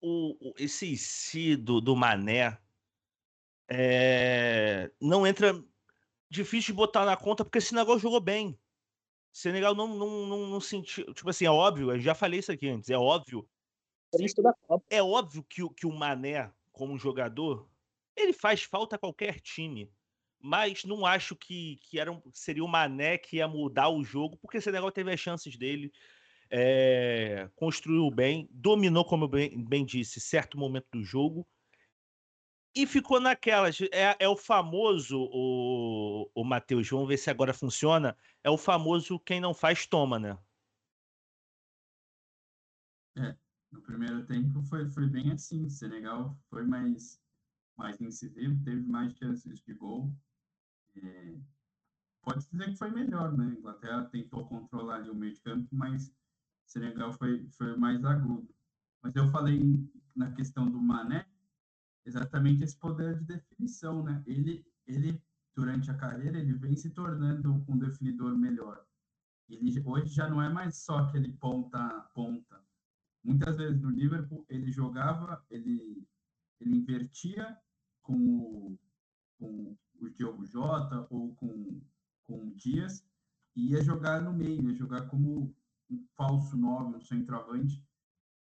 o, esse si do, do Mané é, não entra. Difícil de botar na conta, porque esse negócio jogou bem. Senegal não, não, não, não sentiu. Tipo assim, é óbvio, eu já falei isso aqui antes, é óbvio. É óbvio que, que o Mané, como jogador, ele faz falta a qualquer time. Mas não acho que, que era um, seria o Mané que ia mudar o jogo, porque Senegal teve as chances dele, é, construiu bem, dominou, como eu bem, bem disse, certo momento do jogo e ficou naquelas. É, é o famoso, o, o Matheus, vamos ver se agora funciona. É o famoso quem não faz, toma, né? É, no primeiro tempo foi, foi bem assim. O Senegal foi mais, mais incisivo, teve mais chances de gol. É, pode dizer que foi melhor, né? A Inglaterra tentou controlar ali o meio de campo, mas o Senegal foi, foi mais agudo. Mas eu falei na questão do Mané, exatamente esse poder de definição, né? Ele, ele durante a carreira, ele vem se tornando um definidor melhor. Ele hoje já não é mais só aquele ponta ponta. Muitas vezes no Liverpool ele jogava, ele ele invertia com o, com o Diogo Jota ou com, com o Dias e ia jogar no meio, ia jogar como um falso nove, um centroavante.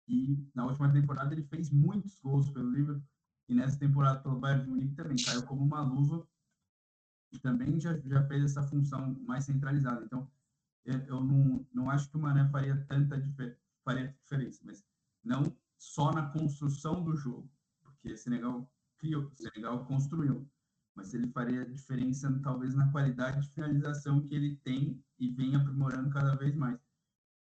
E na última temporada ele fez muitos gols pelo Liverpool e nessa temporada pelo Bayern de Munique também caiu como uma luva e também já, já fez essa função mais centralizada. Então, eu, não, não acho que o Mané faria tanta difer faria diferença, mas não só na construção do jogo, porque Senegal criou, Senegal construiu, mas ele faria diferença talvez na qualidade de finalização que ele tem e vem aprimorando cada vez mais.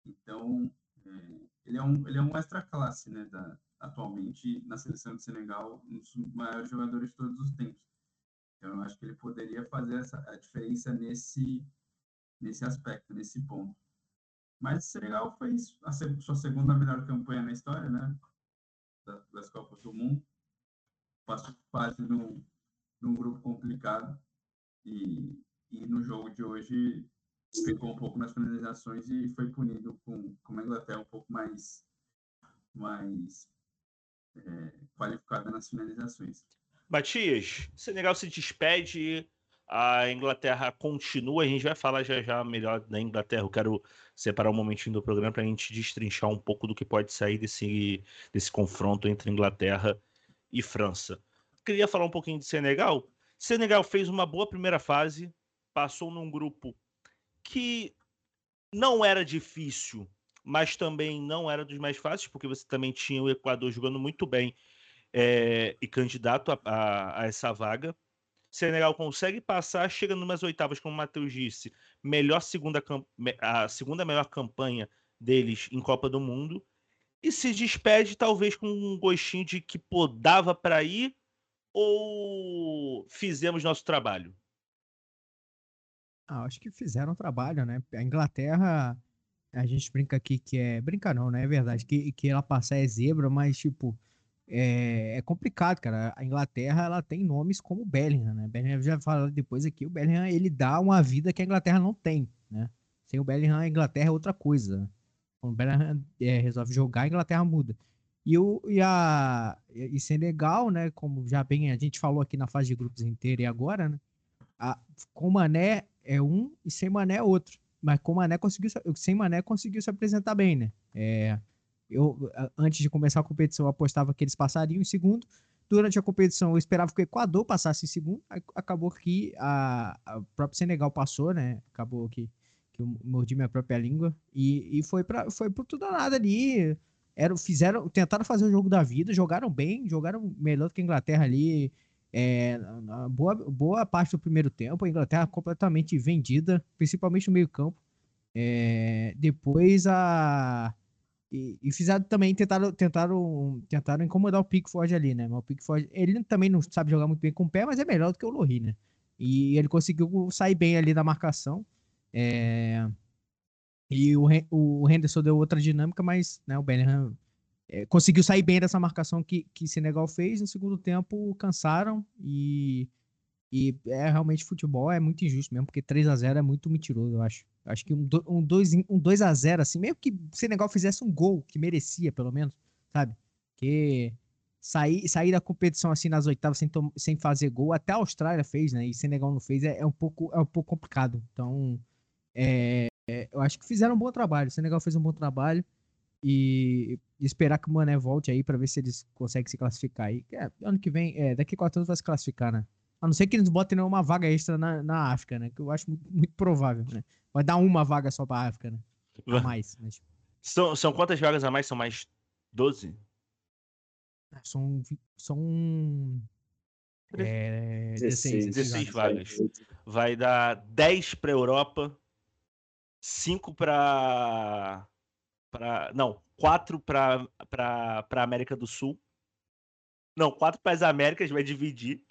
Então, é, ele é um ele é um extra classe, né, da, atualmente na seleção de Senegal, um dos maiores jogadores de todos os tempos. Então, eu acho que ele poderia fazer essa, a diferença nesse, nesse aspecto, nesse ponto. Mas o Senegal fez a sua segunda melhor campanha na história, né? Das, Copas do Mundo. Passou fase num, num grupo complicado. E, e no jogo de hoje ficou um pouco nas finalizações e foi punido com, com uma Inglaterra um pouco mais mais é, qualificada nas finalizações. Matias, Senegal se despede, a Inglaterra continua, a gente vai falar já já melhor da Inglaterra. Eu quero separar um momentinho do programa para a gente destrinchar um pouco do que pode sair desse, desse confronto entre Inglaterra e França. Queria falar um pouquinho de Senegal. Senegal fez uma boa primeira fase, passou num grupo que não era difícil, mas também não era dos mais fáceis, porque você também tinha o Equador jogando muito bem é, e candidato a, a, a, essa vaga. Senegal consegue passar, chega numas oitavas, como o Matheus disse, melhor segunda, a segunda melhor campanha deles em Copa do Mundo, e se despede talvez com um gostinho de que pô, dava para ir ou fizemos nosso trabalho? Ah, acho que fizeram o trabalho, né? A Inglaterra, a gente brinca aqui que é. Brinca não, né? É verdade, que, que ela passar é zebra, mas, tipo, é, é, complicado, cara. A Inglaterra ela tem nomes como Bellingham, né? Bellingham já falou depois aqui, o Bellingham ele dá uma vida que a Inglaterra não tem, né? Sem o Bellingham, a Inglaterra é outra coisa. Quando o Bellingham é, resolve jogar, a Inglaterra muda. E, o, e, a, e Senegal, né? Como já bem a gente falou aqui na fase de grupos inteira e agora, né? A, com Mané é um e sem Mané é outro. Mas com Mané conseguiu, sem Mané conseguiu se apresentar bem, né? É, eu, antes de começar a competição, eu apostava que eles passariam em segundo. Durante a competição, eu esperava que o Equador passasse em segundo. Acabou que a, a própria Senegal passou, né? Acabou que, que eu mordi minha própria língua. E, e foi, para foi por tudo ou nada ali. Era, fizeram, tentaram fazer o jogo da vida, jogaram bem, jogaram melhor do que a Inglaterra ali. É, boa, boa parte do primeiro tempo, a Inglaterra completamente vendida, principalmente no meio-campo. É, depois a, e, e, fizeram também, tentaram, tentaram, tentaram incomodar o Pickford ali, né? Mas o Pickford, ele também não sabe jogar muito bem com o pé, mas é melhor do que o Lohri, né? E ele conseguiu sair bem ali da marcação. É... E o, o Henderson deu outra dinâmica, mas né, o Bellingham é, conseguiu sair bem dessa marcação que, que Senegal fez. No segundo tempo, cansaram e, e é realmente futebol é muito injusto mesmo, porque 3 a 0 é muito mentiroso, eu acho. Acho que um 2 um dois, um dois a 0 assim, mesmo que Senegal fizesse um gol, que merecia, pelo menos, sabe? Que sair, sair da competição assim nas oitavas sem, sem fazer gol, até a Austrália fez, né? E Senegal não fez, é, é um, pouco, é um pouco complicado. Então, é, é, eu acho que fizeram um bom trabalho. O Senegal fez um bom trabalho. E, esperar que o Mané volte aí para ver se eles conseguem se classificar aí. É, ano que vem, é, daqui a quatro anos vai se classificar, né? A não ser que eles botem uma vaga extra na, na África, né? Que eu acho muito, muito provável, né? Vai dar uma vaga só pra África, né? A mais. Mas... São, são quantas vagas a mais? São mais 12? Ah, são. São. É, 16, 16 vagas. Vai dar 10 para Europa, 5 para. Pra, não, 4 para América do Sul. Não, 4 para as Américas, vai dividir.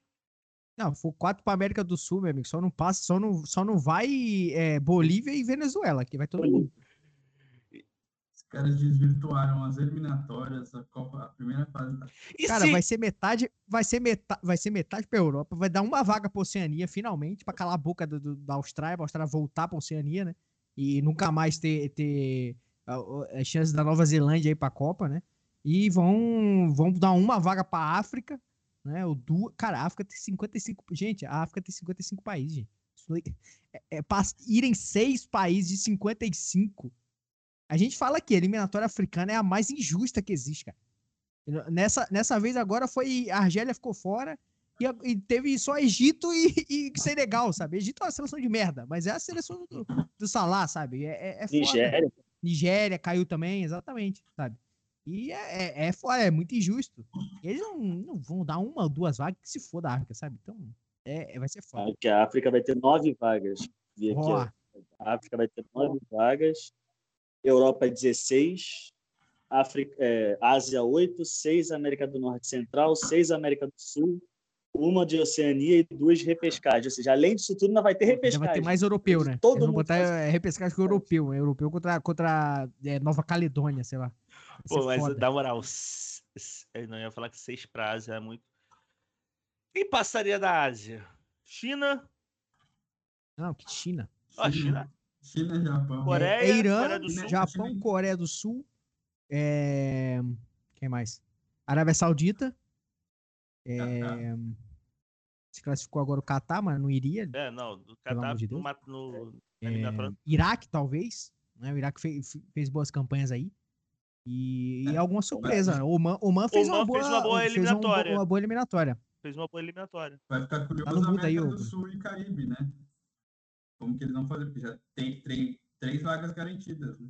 Não, for quatro para América do Sul, meu amigo, só não passa, só não, só não vai é, Bolívia e Venezuela, que vai todo mundo. Os caras desvirtuaram as eliminatórias, a Copa, a primeira fase. Da... Cara, se... vai ser metade, vai ser metade, vai ser metade para Europa, vai dar uma vaga para Oceania finalmente, para calar a boca do, do, da Austrália, para a Austrália voltar para Oceania, né? E nunca mais ter, ter as chances da Nova Zelândia aí para a Copa, né? E vão, vão dar uma vaga para África né? O du... Cara, a África tem 55. Gente, a África tem 55 países, gente. É, é, é, irem seis países de 55. A gente fala que a eliminatória africana é a mais injusta que existe, cara. Nessa, nessa vez agora foi. A Argélia ficou fora e, e teve só Egito e, e, Senegal, sabe? Egito é uma seleção de merda, mas é a seleção do, do Salah, sabe? É, é, é Nigéria. Nigéria caiu também, exatamente, sabe? E é, é, é, é muito injusto. Eles não, não, vão dar uma ou duas vagas que se for da África, sabe? Então, é, é vai ser foda. Porque a África vai ter nove vagas. Vi aqui, ó. A África vai ter nove vagas. Europa 16. África, é, Ásia 8, 6 América do Norte Central, 6 América do Sul, uma de Oceania e duas de repescagem. Ou seja, além disso tudo, ainda vai ter repescagem. vai ter mais europeu, né? Todo mundo botar faz... É, repescagem com europeu. É europeu contra, contra é, Nova Caledônia, sei lá. Pô, mas foda. na moral, eu não ia falar que seis pra Ásia é muito. Quem passaria da Ásia? China? Não, que China. Ó, China. China, Japão. Coreia, é, Irã, Coreia do Sul. Japão, Coreia do Sul. É... Quem mais? Arábia Saudita. É, Catar. Se classificou agora o Catar, mas não iria. É, não, Pelo Catar de no, Deus. no, É, eliminatória. Iraque, talvez. Né? O Iraque fez, fez boas campanhas aí. E, e É, alguma surpresa. O Oman, Oman fez, Oman uma boa, fez uma boa fez um bo- eliminatória. uma boa eliminatória. fez uma boa eliminatória. Vai ficar no curioso mudo aí, América ô, do. Sul e Caribe, né? Como que eles vão fazer? Porque já tem três, três vagas garantidas, né?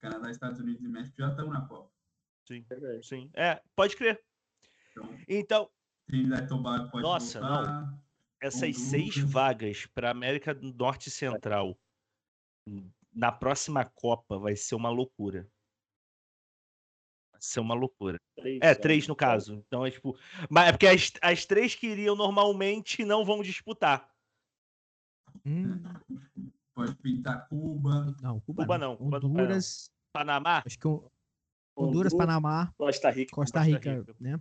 Canadá, Estados Unidos e México já estão na Copa. Sim, sim. É, pode crer. Então, Então, Trinidad e Tobago pode Nossa, voltar. essas seis Honduras. vagas para América do Norte e Central na próxima Copa vai ser uma loucura. Vai ser uma loucura. Três, É, né? três no caso. Então é tipo. Mas é porque as, as três que iriam normalmente não vão disputar. Hum, Pode pintar Cuba. não, Cuba, Cuba não, Cuba não vai, não. Honduras. Panamá? Acho que o- Honduras, Panamá, Costa Rica. Costa Costa Rica, Rica. né?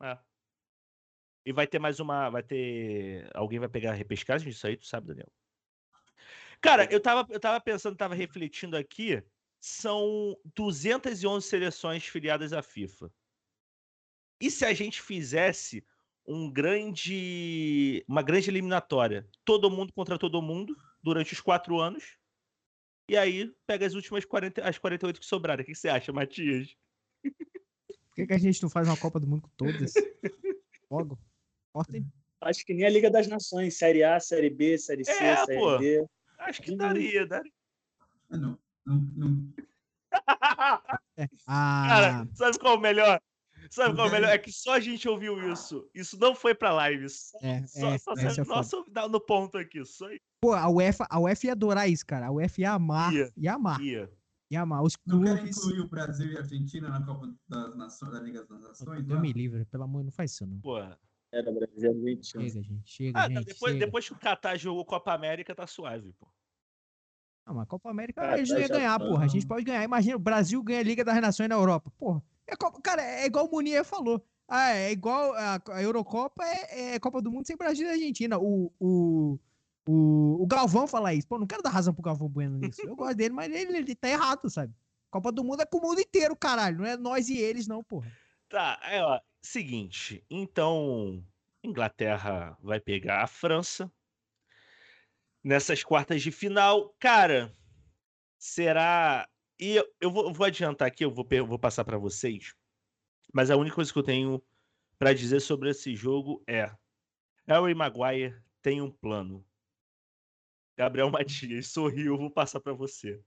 É, é. E vai ter mais uma. Vai ter. Alguém vai pegar a repescagem disso aí, tu sabe, Daniel? Cara, eu tava, eu tava pensando, tava refletindo aqui. São 211 seleções filiadas à FIFA. E se a gente fizesse um grande, uma grande eliminatória? Todo mundo contra todo mundo durante os quatro anos. E aí pega as últimas 40, as 48 que sobraram. O que que você acha, Matias? Por que, que a gente não faz uma Copa do Mundo com todas? Logo. Acho que nem a Liga das Nações. Série A, Série B, Série C, É, Série pô. D. Acho que daria, daria. Ah, não. Não, não. É. Ah, Cara, sabe qual é o melhor? Sabe qual é o melhor? É que só a gente ouviu isso. Isso não foi pra live. Só, é, só, é, só é dá no ponto aqui. Só Pô, a UEFA, a UEFA ia adorar isso, cara. A UEFA ia amar. Ia. Ia amar. ia. Ia amar. Os Não querem clubes. incluir o Brasil e a Argentina na Copa das Nações, da Liga das Nações? Deus me livre, pelo amor, não faz isso não. Porra. Era Brasil e Argentina. Chega, gente. Chega, Ah, gente. não, depois, chega. depois que o Qatar jogou Copa América, tá suave, pô. Não, mas a Copa América Ah, eles tá, não iam ganhar, tá. porra. A gente pode ganhar. Imagina, o Brasil ganha a Liga das Nações na Europa. Porra. É Copa- cara, é igual o Munier falou. Ah, é igual a, a Eurocopa é, é Copa do Mundo sem Brasil e Argentina. O, o, o, o Galvão fala isso. Pô, não quero dar razão pro Galvão Bueno nisso. Eu gosto dele, mas ele, ele tá errado, sabe? Copa do Mundo é com o mundo inteiro, caralho. Não é nós e eles, não, porra. Tá, é, ó. Seguinte. Então, Inglaterra vai pegar a França. Nessas quartas de final. Cara, será. E eu, eu vou, eu vou adiantar aqui, eu vou, per- vou passar pra vocês. Mas a única coisa que eu tenho pra dizer sobre esse jogo é: Harry Maguire tem um plano. Gabriel Matias sorriu, eu vou passar pra você.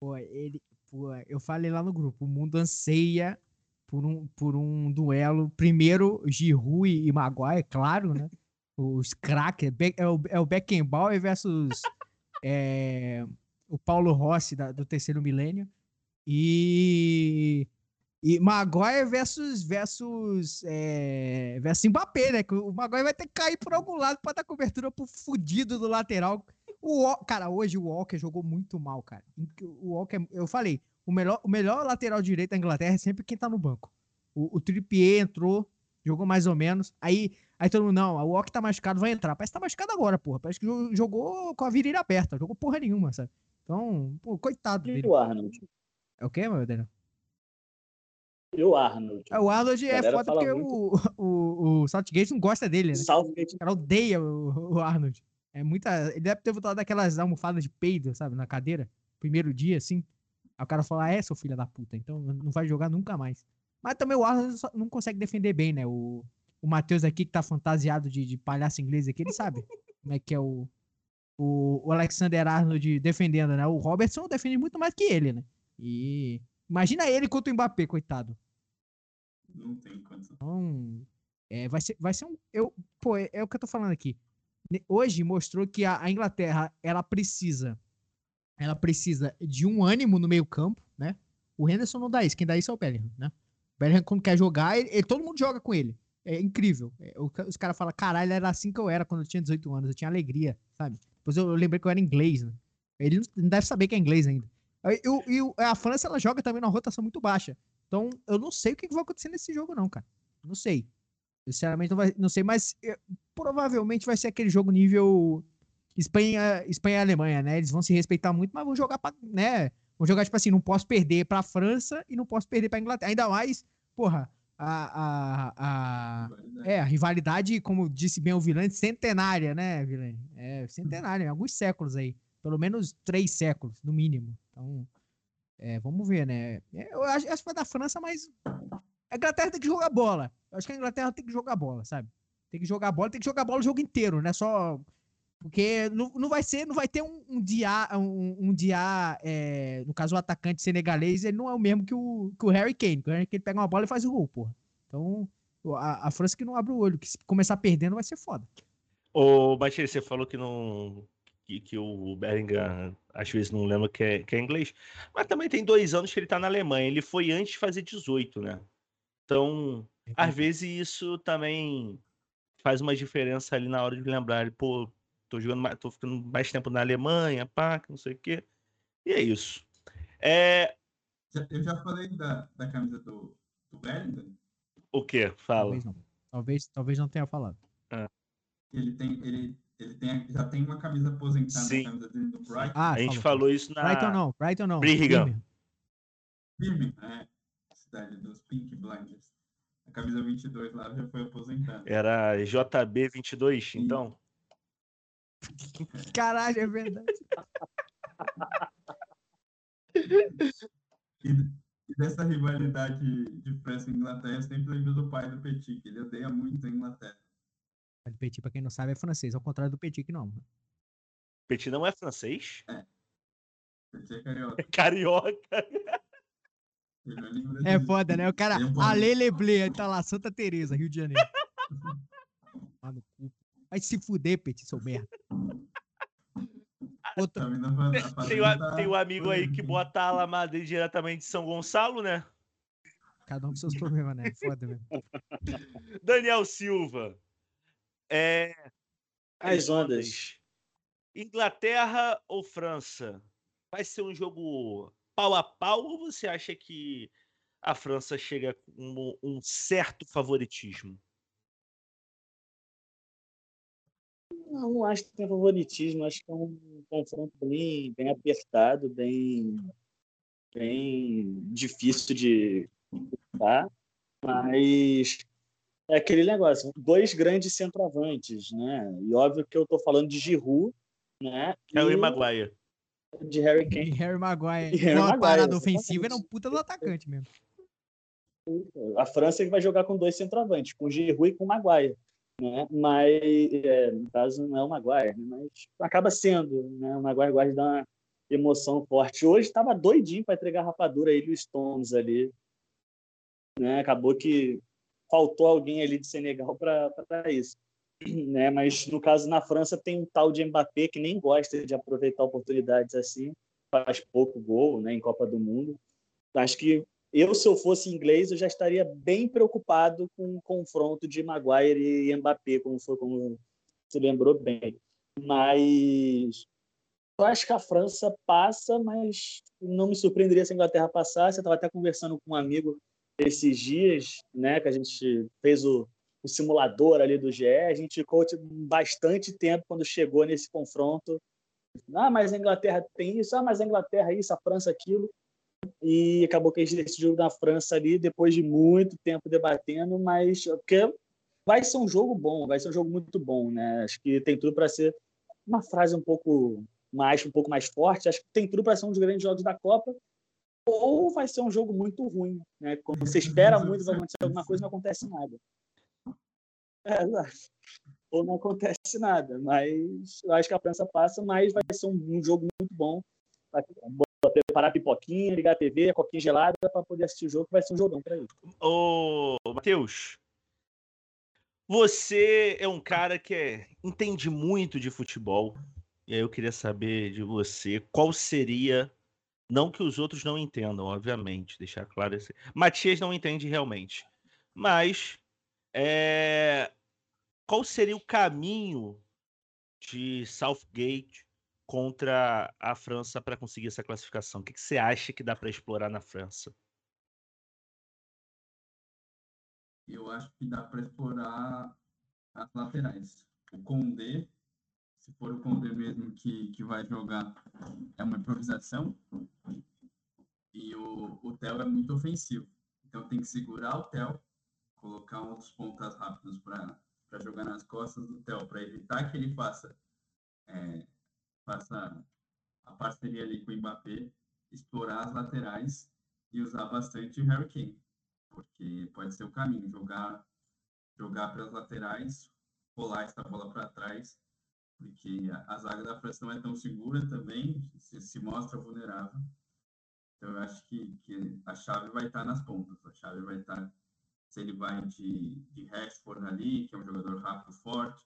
Pô, ele. Pô, eu falei lá no grupo, o mundo anseia por um, por um duelo. Primeiro, Giroud e Maguire, claro, né? Os craques. É o, é o Beckenbauer versus é, o Paulo Rossi da- do terceiro milênio. E. E Maguire versus versus é, versus Mbappé, né? O Maguire vai ter que cair por algum lado pra dar cobertura pro fudido do lateral. O, cara, hoje o Walker jogou muito mal, cara. O Walker, eu falei, o melhor, o melhor lateral direito da Inglaterra é sempre quem tá no banco. O, o Trippier entrou, jogou mais ou menos. Aí, aí todo mundo, não, o Walker tá machucado, vai entrar. Parece que tá machucado agora, porra. Parece que jo- jogou com a virilha aberta, jogou porra nenhuma, sabe? Então, pô, coitado E dele. o Arnold? É o quê, meu Daniel? E o Arnold? É, o Arnold é foda porque o, o, o Southgate não gosta dele, né? Southgate O cara odeia o, o Arnold. É muita. Ele deve ter botado aquelas almofadas de peido, sabe, na cadeira. Primeiro dia, assim. Aí o cara fala, ah, é, seu filho da puta, então não vai jogar nunca mais. Mas também o Arnold não consegue defender bem, né? O, o Matheus aqui, que tá fantasiado de, de palhaço inglês aqui, ele sabe como é que é o, o, o Alexander Arnold defendendo, né? O Robertson defende muito mais que ele, né? E imagina ele contra o Mbappé, coitado. Não tem condição. Então, é, vai, ser, vai ser um. Eu, pô, é, é o que eu tô falando aqui. Hoje mostrou que a, a Inglaterra ela precisa. Ela precisa de um ânimo no meio-campo, né? O Henderson não dá isso, quem dá isso é o Bellingham, né? O Bellingham, quando quer jogar, ele, ele- todo mundo joga com ele. É incrível. É, os caras falam, caralho, era assim que eu era quando eu tinha 18 anos, eu tinha alegria, sabe? Depois eu, eu lembrei que eu era inglês, né? Ele não, deve saber que é inglês ainda. E a França, ela joga também numa rotação muito baixa. Então, eu não sei o que que vai acontecer nesse jogo, não, cara. Não sei. Sinceramente, não, vai- não sei, mas eh, provavelmente vai ser aquele jogo nível Espanha, Espanha e Alemanha, né? Eles vão se respeitar muito, mas vão jogar pra, né? Vamos jogar, tipo assim, não posso perder pra França e não posso perder pra Inglaterra. Ainda mais, porra, a, a, a, é, a rivalidade, como disse bem o Vilani, centenária, né, Vilani? É, centenária, alguns séculos aí. Pelo menos três séculos, no mínimo. Então, é, vamos ver, né? É, eu acho, acho que vai da França, mas a Inglaterra tem que jogar bola. Eu acho que a Inglaterra tem que jogar bola, sabe? Tem que jogar bola, tem que jogar bola o jogo inteiro, né? Só porque não, não vai ser, não vai ter um, um dia, um, um dia é, no caso o atacante senegalês, ele não é o mesmo que o, que o Harry Kane. O Harry Kane pega uma bola e faz o gol, porra. Então, a, a França que não abre o olho, que se começar perdendo vai ser foda. Ô, Batista, você falou que não que, que o Bellingham às vezes não lembra que é, que é inglês, mas também tem dois anos que ele tá na Alemanha. Ele foi antes de fazer 18, né? Então, às vezes isso também faz uma diferença ali na hora de lembrar. Ele, pô, tô jogando mais, tô ficando mais tempo na Alemanha, pá, não sei o quê. E é isso. É... Eu já falei da, da camisa do, do Bellingham. O quê? Fala. Talvez não. Talvez, talvez não tenha falado. Ah. Ele tem, ele, ele tem, já tem uma camisa aposentada, Sim. a camisa dele do Brighton. Ah, a gente falou. falou isso na. Brighton não, Brighton não. Birmingham. Birmingham. Birmingham, é, cidade dos Pink Blinders. A camisa 22 lá já foi aposentada. Era JB22, então. Caralho, é verdade. E, e dessa rivalidade de França e Inglaterra, eu sempre lembro do pai do Petit, que ele odeia muito a Inglaterra. O Petit, pra quem não sabe, é francês, ao contrário do Petit que não. Petit não é francês? Petit é carioca. É carioca. É disso. foda, né? O cara, é um Ale Leblé, aí tá lá, Santa Teresa, Rio de Janeiro. No cu. Vai se fuder, Petit, seu merda. Outra, Tá Tem, tá tem um amigo aí que bota a Madrid diretamente de São Gonçalo, né? cada um com seus problemas, né? Foda, velho. Daniel Silva. É, As ondas. Inglaterra ou França? Vai ser um jogo pau a pau ou você acha que a França chega com um certo favoritismo? Não, não acho que tem favoritismo, acho que é um confronto bem, bem apertado, bem, bem difícil de lutar, mas é aquele negócio, dois grandes centroavantes, né? E óbvio que eu tô falando de Giroud, né? Harry e Maguire. de Harry E Kane. Harry Maguire, Harry uma Maguire, parada ofensiva, era um puta do atacante mesmo. A França que vai jogar com dois centroavantes, com Giroud e com Maguire. Né? Mas, é, no caso, não é o Maguire, né? mas acaba sendo. Né? O Maguire gosta de dar uma emoção forte. Hoje estava doidinho para entregar a rapadura ele e o Stones ali. Né? Acabou que faltou alguém ali de Senegal para isso. Né? Mas, no caso, na França tem um tal de Mbappé que nem gosta de aproveitar oportunidades assim, faz pouco gol né? em Copa do Mundo. Acho que eu, se eu fosse inglês, eu já estaria bem preocupado com o confronto de Maguire e Mbappé, como foi, como se lembrou bem. Mas eu acho que a França passa, mas não me surpreenderia se a Inglaterra passasse. Eu estava até conversando com um amigo esses dias, né, que a gente fez o, o simulador ali do GE. A gente ficou tipo, bastante tempo quando chegou nesse confronto. Ah, mas a Inglaterra tem isso, ah, mas a Inglaterra isso, a França aquilo e acabou que gente decidiu na França ali depois de muito tempo debatendo, mas porque vai ser um jogo bom, vai ser um jogo muito bom, né? Acho que tem tudo para ser uma frase um pouco mais um pouco mais forte, acho que tem tudo para ser um dos grandes jogos da Copa. Ou vai ser um jogo muito ruim, né? Quando você espera muito vai acontecer alguma coisa, não acontece nada. É, ou não acontece nada, mas eu acho que a França passa, mas vai ser um, um jogo muito bom preparar pipoquinha, ligar a TV, coquinha gelada para poder assistir o jogo, que vai ser um jogão para ele. Ô, Matheus, você é um cara que é- entende muito de futebol. E aí eu queria saber de você qual seria. Não que os outros não entendam, obviamente, deixar claro esse. Matias não entende realmente. Mas é, qual seria o caminho de Southgate contra a França para conseguir essa classificação? O que, que você acha que dá para explorar na França? Eu acho que dá para explorar as laterais. O Condé, se for o Condé mesmo que, que vai jogar, é uma improvisação. E o, o Theo é muito ofensivo. Então tem que segurar o Theo, colocar outros pontas rápidos para jogar nas costas do Theo, para evitar que ele faça, é, faça a parceria ali com o Mbappé, explorar as laterais e usar bastante o Harry Kane. Porque pode ser o caminho, jogar, jogar para as laterais, rolar essa bola para trás, porque a, zaga da França não é tão segura também, se, se mostra vulnerável. Então, eu acho que, que a chave vai estar nas pontas. A chave vai estar se ele vai de, de Rashford ali, que é um jogador rápido, forte.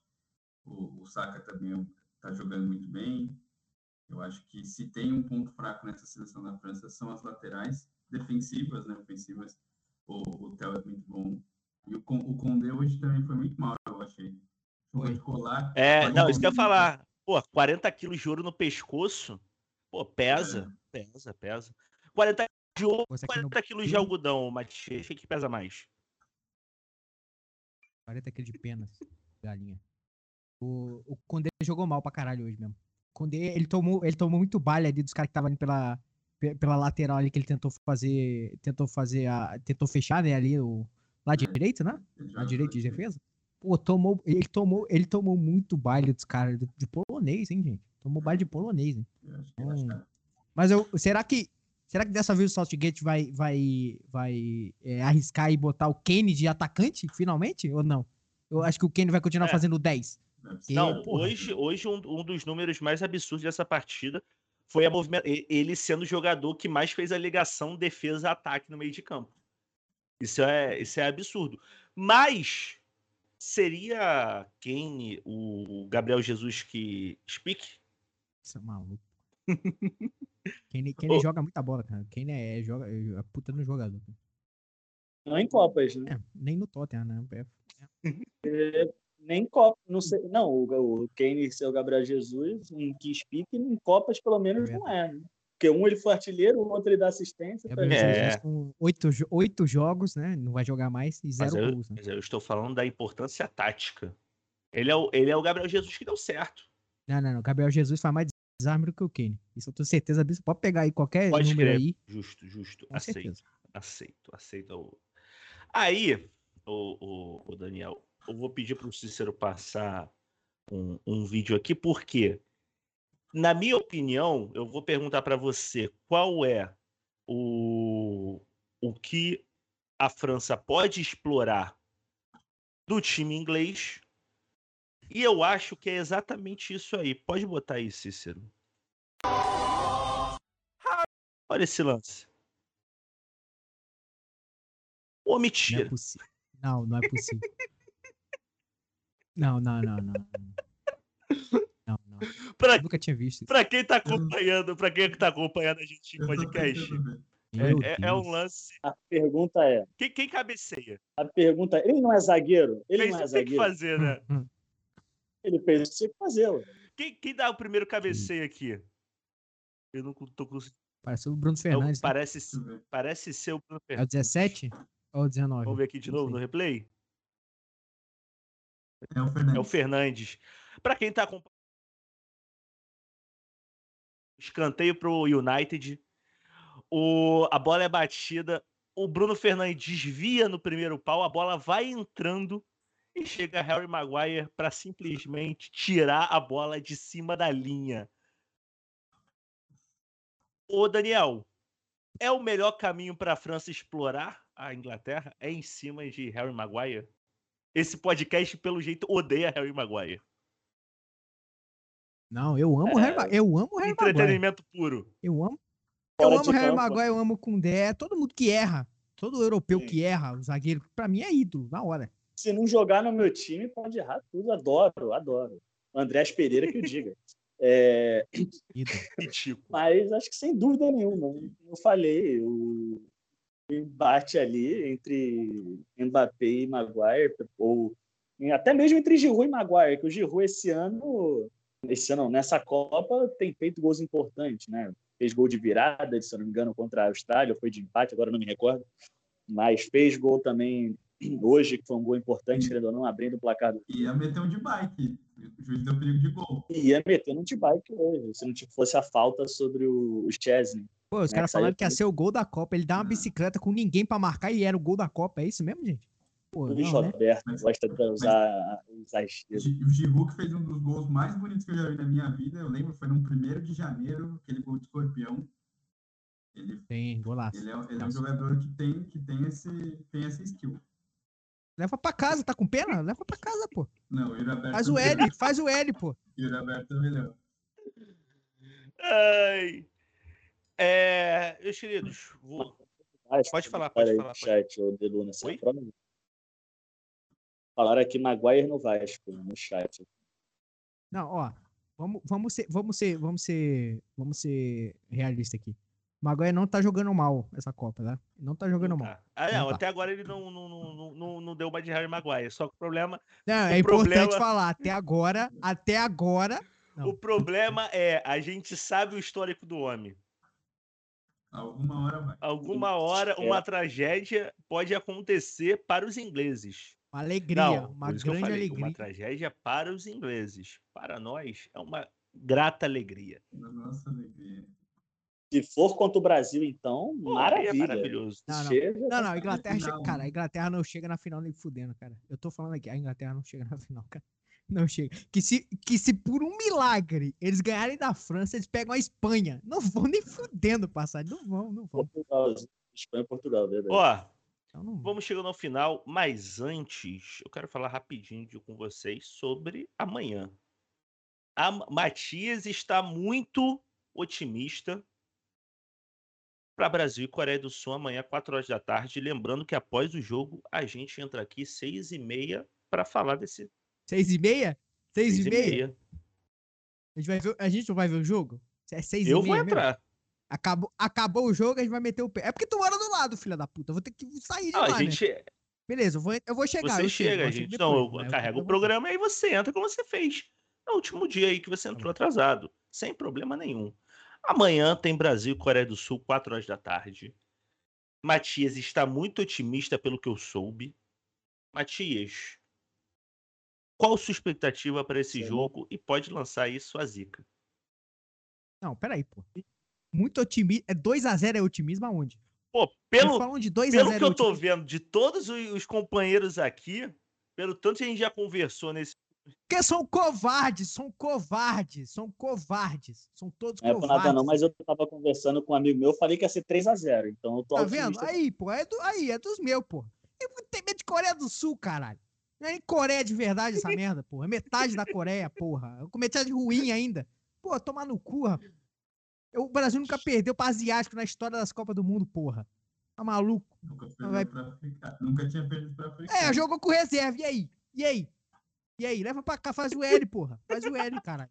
O, o Saka também está jogando muito bem. Eu acho que se tem um ponto fraco nessa seleção da França são as laterais defensivas, né? Ofensivas. O, o Theo é muito bom. E o, o Condé hoje também foi muito mal, eu achei. Foi de colar. É, não, isso que eu ia falar. Pô, 40 quilos de ouro no pescoço. Pô, pesa, é. pesa, pesa. 40 de ouro, 40 quilos de algodão, Matias. O que pesa mais? 40 quilos de penas, galinha. O, o Condé jogou mal pra caralho hoje mesmo. O Condé, ele tomou, ele tomou muito baile ali dos caras que estavam pela, pela lateral ali que ele tentou fazer, tentou fazer a, tentou fechar, né, ali o lá direito, né? Lá direito de defesa. Pô, tomou, ele tomou, ele tomou muito baile dos caras de polonês, hein, gente? Tomou baile de polonês, hein? Hum. Mas eu, será que será que dessa vez o Saltgate vai vai vai é, arriscar e botar o Kane de atacante finalmente ou não? Eu acho que o Kane vai continuar é. fazendo 10. Não, porra, hoje, hoje um, um, dos números mais absurdos dessa partida foi a movimento, ele sendo o jogador que mais fez a ligação defesa-ataque no meio de campo. Isso é, isso é absurdo. Mas Seria quem o Gabriel Jesus que speak? Isso é maluco. quem quem oh. joga muita bola, cara. Quem é, joga, é puta no jogador. Não em Copas, né? É, nem no Tottenham, né? É. É, nem em Copas, não sei. Não, o, o Kane ser o Gabriel Jesus, em que speak, em Copas pelo menos é não é, né? Porque um ele foi artilheiro, o outro ele dá assistência. É, é. Com oito, oito jogos, né? Não vai jogar mais e zero mas gols. Né? Mas eu estou falando da importância tática. Ele é, o, ele é o Gabriel Jesus que deu certo. Não, não, não. O Gabriel Jesus faz mais desarme do que o Kane. Isso eu tenho certeza. Pode pegar aí qualquer Pode número aí. Justo, justo. Com aceito. Certeza. Aceito, aceito. Aí, o, o, o, Daniel, eu vou pedir para o Cícero passar um, um vídeo aqui, porque na minha opinião, eu vou perguntar para você qual é o, o que a França pode explorar do time inglês. E eu acho que é exatamente isso aí. Pode botar aí, Cícero. Olha esse lance. Ô, mentira. Não, é não, não é possível. não, não, não, não. Não, não. Pra, nunca tinha visto. Pra quem tá acompanhando, pra quem tá acompanhando a gente em podcast, é, é, é, um lance. A pergunta é: quem, quem cabeceia? A pergunta é: ele não é zagueiro? Ele fez não é zagueiro. Tem que fazer, né? Hum, hum. ele fez o que tinha que fazer. Quem, quem dá o primeiro cabeceio aqui? Eu não tô conseguindo. Parece o Bruno Fernandes. Não, parece, né? parece ser o Bruno Fernandes. É o 17 ou o 19? Vamos ver aqui de novo no replay? É o Fernandes. É o Fernandes. Pra quem tá acompanhando escanteio para o United. O, a bola é batida. O Bruno Fernandes desvia no primeiro pau, a bola vai entrando e chega Harry Maguire para simplesmente tirar a bola de cima da linha. Ô Daniel, é o melhor caminho para a França explorar a Inglaterra? É em cima de Harry Maguire? Esse podcast, pelo jeito, odeia Harry Maguire. Não, eu amo é, Harry, eu amo Harry Entretenimento Maguire. puro. Eu amo. Fora eu amo Harry campo. Maguire, eu amo Kundé, todo mundo que erra. Todo europeu Sim. que erra, o zagueiro, pra mim é ídolo, na hora. Se não jogar no meu time, pode errar tudo. Adoro, adoro. Andrés Pereira que o diga. É... Mas acho que sem dúvida nenhuma. Eu falei, o embate ali entre Mbappé e Maguire, ou até mesmo entre Giroud e Maguire, que o Giroud esse ano esse ano, nessa Copa, tem feito gols importantes, né? Fez gol de virada, se não me engano, contra a Austrália, foi de empate, agora não me recordo. Mas fez gol também hoje, que foi um gol importante, querendo ou não, abrindo o placar do. Ia meter um de bike. O juiz deu perigo de gol. Ia meter um de bike hoje, se não fosse a falta sobre o Chesney. Pô, os Né, caras falaram que ia ser o gol da Copa. Ele dá uma Ah. bicicleta com ninguém pra marcar e era o gol da Copa. É isso mesmo, gente? Pô, O não, Luiz né? Roberto Mas- gosta de usar os. O Giroud fez um dos gols mais bonitos que eu já vi na minha vida. Eu lembro, foi no 1 de janeiro, aquele gol de escorpião. Ele, Tem, golaço. ele, é, ele é um jogador que tem, que tem, esse, tem essa skill. Leva pra casa, tá com pena? Leva pra casa, pô. Não, o Yuri Alberto Faz o. L, faz o L, pô. Yuri Alberto é melhor. Ai. É, meus queridos, vou- Pode falar, pode falar, pode. chat, ô Deluna? Falaram aqui Maguire no Vasco, no chat. Não, ó. Vamos, vamos ser, vamos ser, vamos ser, vamos ser realista aqui. O Maguire não tá jogando mal essa Copa, né? Não tá jogando mal. Tá. Ah, Não não, tá. até agora ele não, não, não, não- não, não deu uma de Harry Maguire. Só que o problema, Não, O é importante problema- falar. Até agora, até agora. Não. o problema é a gente sabe o histórico do homem. Alguma hora vai. Alguma hora É. uma tragédia pode acontecer para os ingleses. Uma alegria, Não, uma grande falei, alegria. uma tragédia para os ingleses. Para nós é uma grata alegria. Nossa alegria. Se for contra o Brasil, então, Pô, aí maravilha. É maravilhoso. Não, não. Chega, Não, não, a Inglaterra, chega, cara, a Inglaterra não chega na final nem fudendo, cara. Eu tô falando aqui, a Inglaterra não chega na final, cara. Não chega. Que se, que se por um milagre eles ganharem da França, eles pegam a Espanha. Não vão nem fudendo passar. Não vão, não vão. Portugal, Espanha e Portugal, verdade. Ó, Então não vamos chegando ao final, mas antes eu quero falar rapidinho com vocês sobre amanhã. A Ma- Matias está muito otimista para Brasil e Coreia do Sul amanhã, 4 horas da tarde. Lembrando que após o jogo, a gente entra aqui 6 e meia para falar desse Seis e meia? Seis, 6 e e meia? meia. A gente, vai ver, a gente não vai ver o jogo? É seis e Eu meia vou mesmo? entrar. Acabou, acabou o jogo, a gente vai meter o pé. É porque tu mora do lado, filha da puta. Eu vou ter que sair de Não, lá, a né? gente, Beleza, eu vou, eu vou chegar. você eu chego, chega, eu gente. depois, não, eu eu carrego vou o programa e aí você entra como você fez no último dia aí que você Tá entrou atrasado. Sem problema nenhum. Amanhã tem Brasil e Coreia do Sul, 4 horas da tarde. Matias está muito otimista pelo que eu soube. Matias, qual sua expectativa para esse não. jogo e pode lançar aí sua zica? Não, peraí, pô. Muito otimismo. É 2x0 é otimismo aonde? Pô, pelo, falam de 2x0 pelo é que eu tô vendo de todos os os companheiros aqui, pelo tanto que a gente já conversou nesse Porque são covardes, são covardes, são covardes. São todos Não é por covardes. nada não, mas eu tava conversando com um amigo meu, falei que ia ser 3x0, então eu tô Tá vendo? Aí, pô, é, do, aí, é dos meus, pô. Eu tenho medo de Coreia do Sul, caralho. Não é nem Coreia de verdade essa merda, porra. É metade da Coreia, porra. Eu com metade ruim ainda. Pô, tomar no cu, rapaz. Eu- O Brasil nunca perdeu pra asiático na história das Copas do Mundo, porra. Tá maluco? Nunca vai- perdeu pra. Nunca tinha perdido pra Africano. É, jogou com reserva. E aí? E aí? E aí? Leva pra cá, faz o L, porra. Faz o L, caralho.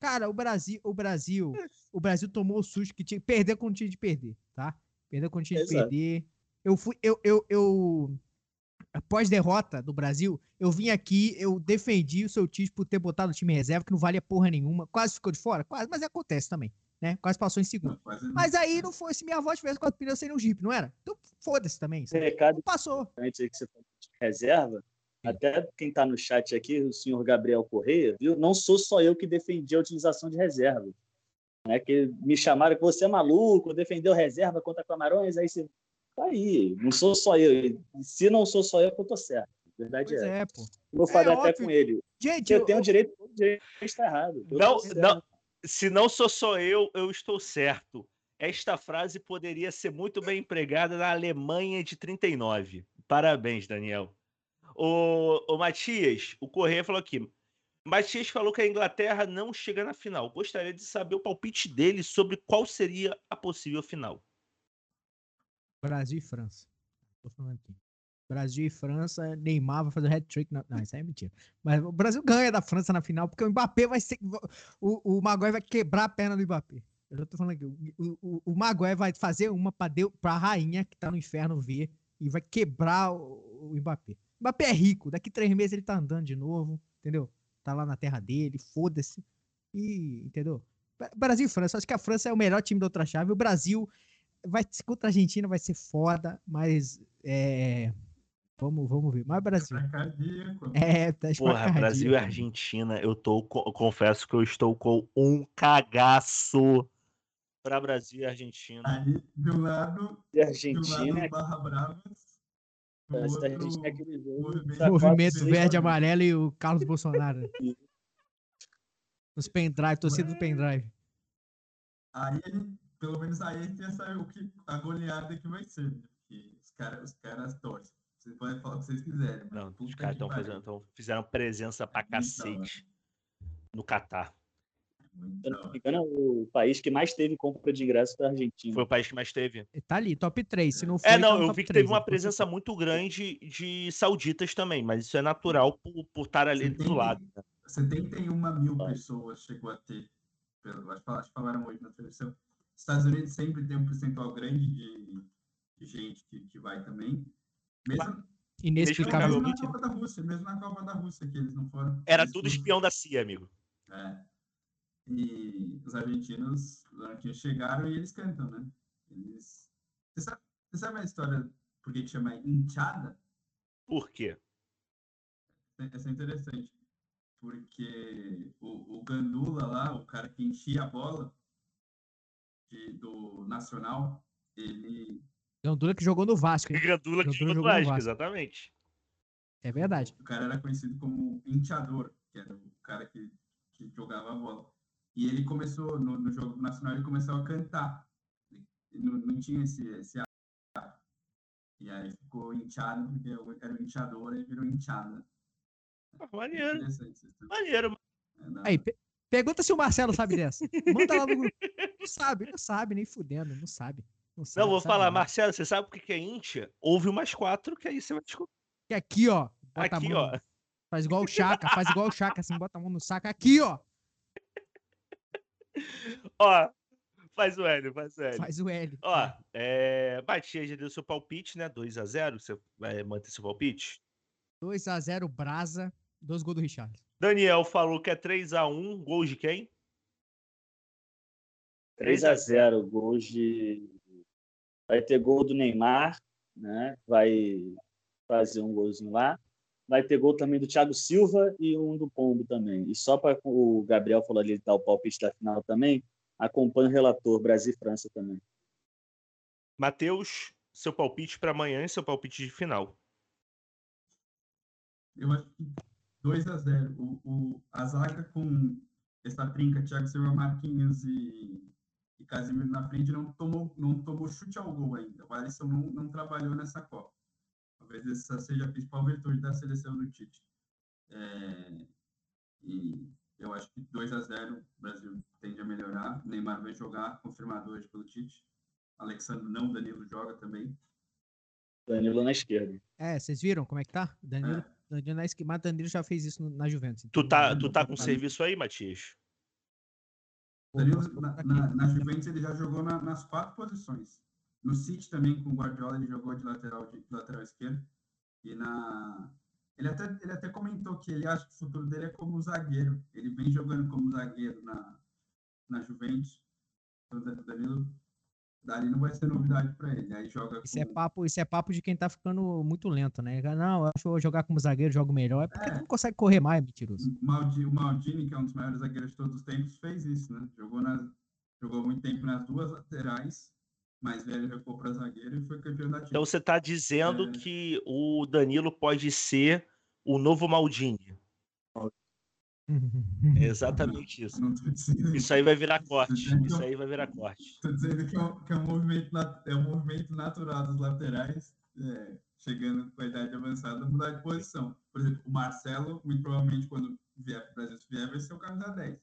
Cara, o Brasil, o Brasil, o Brasil tomou o susto que tinha que perder quando tinha de perder, tá? Perdeu quando tinha de Exato. perder. Eu fui, eu, eu, eu, após derrota do Brasil, eu vim aqui, eu defendi o seu Tite por ter botado o time em reserva, que não valia porra nenhuma. Quase ficou de fora? Quase, mas acontece também, né? Quase passou em segundo. Não. Mas aí não foi, se minha avó tivesse quatro pneus, seria um Jeep, não era? Então foda-se também. sabe? Recado Não passou. aí que você falou de reserva, até quem está no chat aqui, o senhor Gabriel Correia, viu? Não sou só eu que defendi a utilização de reserva. Né? Que me chamaram que você é maluco, defendeu reserva contra Camarões, aí você. Tá aí, não sou só eu. Se não sou só eu, que eu tô certo. Verdade Pois é. é, pô. Eu falei até óbvio. com ele. Gente, Eu tenho direito, todo direito está errado. Eu Não, não, se não sou só eu, eu estou certo. Esta frase poderia ser muito bem empregada na Alemanha de 39. Parabéns, Daniel. O, o Matias, o Correia falou aqui. Matias falou que a Inglaterra não chega na final. Gostaria de saber o palpite dele sobre qual seria a possível final. Brasil e França. Tô falando aqui. Brasil e França, Neymar vai fazer hat-trick. na- Não, isso aí é mentira. Mas o Brasil ganha da França na final, porque o Mbappé vai ser. O, o Maguire vai quebrar a perna do Mbappé. Eu já tô falando aqui. O, o, o Maguire vai fazer uma pra, Deu, pra rainha que tá no inferno ver e vai quebrar o, o Mbappé. O Mbappé é rico, daqui três meses ele tá andando de novo, entendeu? Tá lá na terra dele, foda-se. E, entendeu? Brasil e França, acho que a França é o melhor time da outra chave. O Brasil vai contra a Argentina vai ser foda, mas é, vamos, vamos ver. Mas Brasil. É, tá Porra, Brasil e. Argentina, eu tô, co- confesso que eu estou com um cagaço para Brasil e Argentina. Aí, um lado, E de um Argentina, lado Barra Bravas, do outro, Argentina é aquele jogo. movimento- tá verde, seis, amarelo e o Carlos Bolsonaro. Os pendrive, torcida do pendrive. Aí, ele- pelo menos aí a gente já sabe o que, a goleada que vai ser, né? Porque os caras os caras torcem. Vocês podem falar o que vocês quiserem. mas Não, os caras estão fazendo, tão, fizeram presença pra da cacete no Catar. Se da não me engano, o país que mais teve compra de ingresso foi a Argentina. Foi o país que mais teve. Tá ali, top 3. Se não for, É, tá não, no eu vi que 3, teve uma então, presença muito grande de sauditas também, mas isso é natural por, por estar ali do 70 lado. né? 71 mil pessoas chegou a ter, acho que falaram hoje na televisão. Estados Unidos sempre tem um percentual grande de, de gente que, que vai também. Mesmo, Inexplicável. mesmo Inexplicavelmente. na Copa da Rússia, mesmo na Copa da Rússia, que eles não foram. Era tudo espião da CIA, amigo. É. E os argentinos, os argentinos chegaram e eles cantam, né? Eles... Você, sabe, você sabe a história por que chama hinchada? Por quê? Essa é interessante. Porque o, o Gandula lá, o cara que enchia a bola do Nacional, ele. Gandula que jogou no Vasco, hein? Gandula que jogou no jogou no Vasco, exatamente. É verdade. O cara era conhecido como hinchador, que era o cara que, que jogava a bola. E ele começou, no, no jogo Nacional, ele começou a cantar. Ele não, não tinha esse, esse ar. E aí ficou hinchado, porque eu era o hinchador e virou hinchada. Ah, Maneiro, maneiro. É Aí, pe- pergunta se o Marcelo sabe dessa. Manda lá no grupo. Não sabe, não sabe, nem fudendo, não sabe. Não, sabe, Não, vou sabe falar, nada. Marcelo, você sabe o que é Intia? Houve umas quatro, que aí você vai descobrir. Que aqui, ó. bota a Aqui, mão ó. Faz igual o Chaka, faz igual o Chaka, assim, bota a mão no saco. Aqui, ó. Ó, faz o L, faz o L. Faz o L. Ó, é, Matias já deu seu palpite, né? 2x0. Você vai manter seu palpite? 2x0 Brasa, dois gols do Richard. Daniel falou que é 3x1. Gol de quem? 3 a 0 gol de. Vai ter gol do Neymar, né? Vai fazer um golzinho lá. Vai ter gol também do Thiago Silva e um do Pombo também. E só para o Gabriel falou ali dar o palpite da final também, acompanha o relator Brasil e França também. Matheus, seu palpite para amanhã e seu palpite de final. Eu acho que 2 a 0 o, o, A zaga com essa trinca, Thiago Silva, Marquinhos e, e Casemiro na frente não tomou, não tomou chute ao gol ainda. O Alisson não, não trabalhou nessa Copa. Talvez essa seja a principal virtude da seleção do Tite. É, e eu acho que 2 a 0 o Brasil tende a melhorar. O Neymar vai jogar, confirmado hoje pelo Tite. Alexandre não, Danilo joga também. Danilo na esquerda. É, vocês viram como é que tá? Danilo, É. Danilo na esquerda, mas Danilo já fez isso na Juventus. Tu então tá, não- tu tá com Aí. serviço aí, Matias? Danilo, posso na, na, na Juventus, ele já jogou na- nas quatro posições. No City também, com o Guardiola, ele jogou de lateral, de, lateral esquerdo. E na... Ele até, ele até comentou que ele acha que o futuro dele é como zagueiro. Ele vem jogando como zagueiro na, na Juventus. Então, Danilo, dali não vai ser novidade para ele. Aí joga Isso é, com... papo, isso é papo de quem tá ficando muito lento, né? Não, eu acho que eu vou jogar como zagueiro, jogo melhor. É porque É. tu não consegue correr mais, mentiroso. O Maldi- o Maldini, que é um dos maiores zagueiros de todos os tempos, fez isso, né? Jogou, nas, jogou muito tempo nas duas laterais, mais velho recuou para zagueiro e foi campeão da Então Champions. você tá dizendo É. que o Danilo pode ser o novo Maldini. É exatamente isso. Dizendo, Isso aí vai virar corte. Então- Isso aí vai virar corte. tô dizendo que, é um, que é um movimento, é um movimento natural dos laterais, é, chegando com a idade avançada, mudar de posição. Por exemplo, o Marcelo, muito provavelmente, quando vier para o Brasil, se vier, vai ser o camisa 10.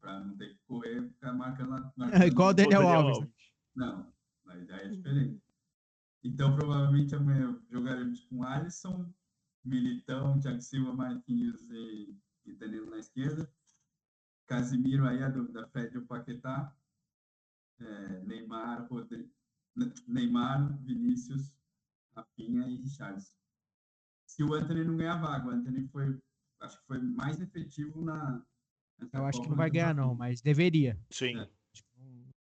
Para não ter que correr, ficar marcando. marcando igual o Daniel Alves, né? Não, a ideia é diferente. Então, provavelmente amanhã jogaremos com Alisson, Militão, Thiago Silva, Marquinhos e, e Danilo na esquerda. Casimiro aí, a dúvida, Fred ou Paquetá. É, Neymar, Rodrigo, Neymar, Vinícius, Rafinha e Richarlison. Se o Anthony não ganhar vaga, o Anthony foi, acho que foi mais efetivo na. Eu acho que não vai ganhar, não, mas deveria. Sim. É.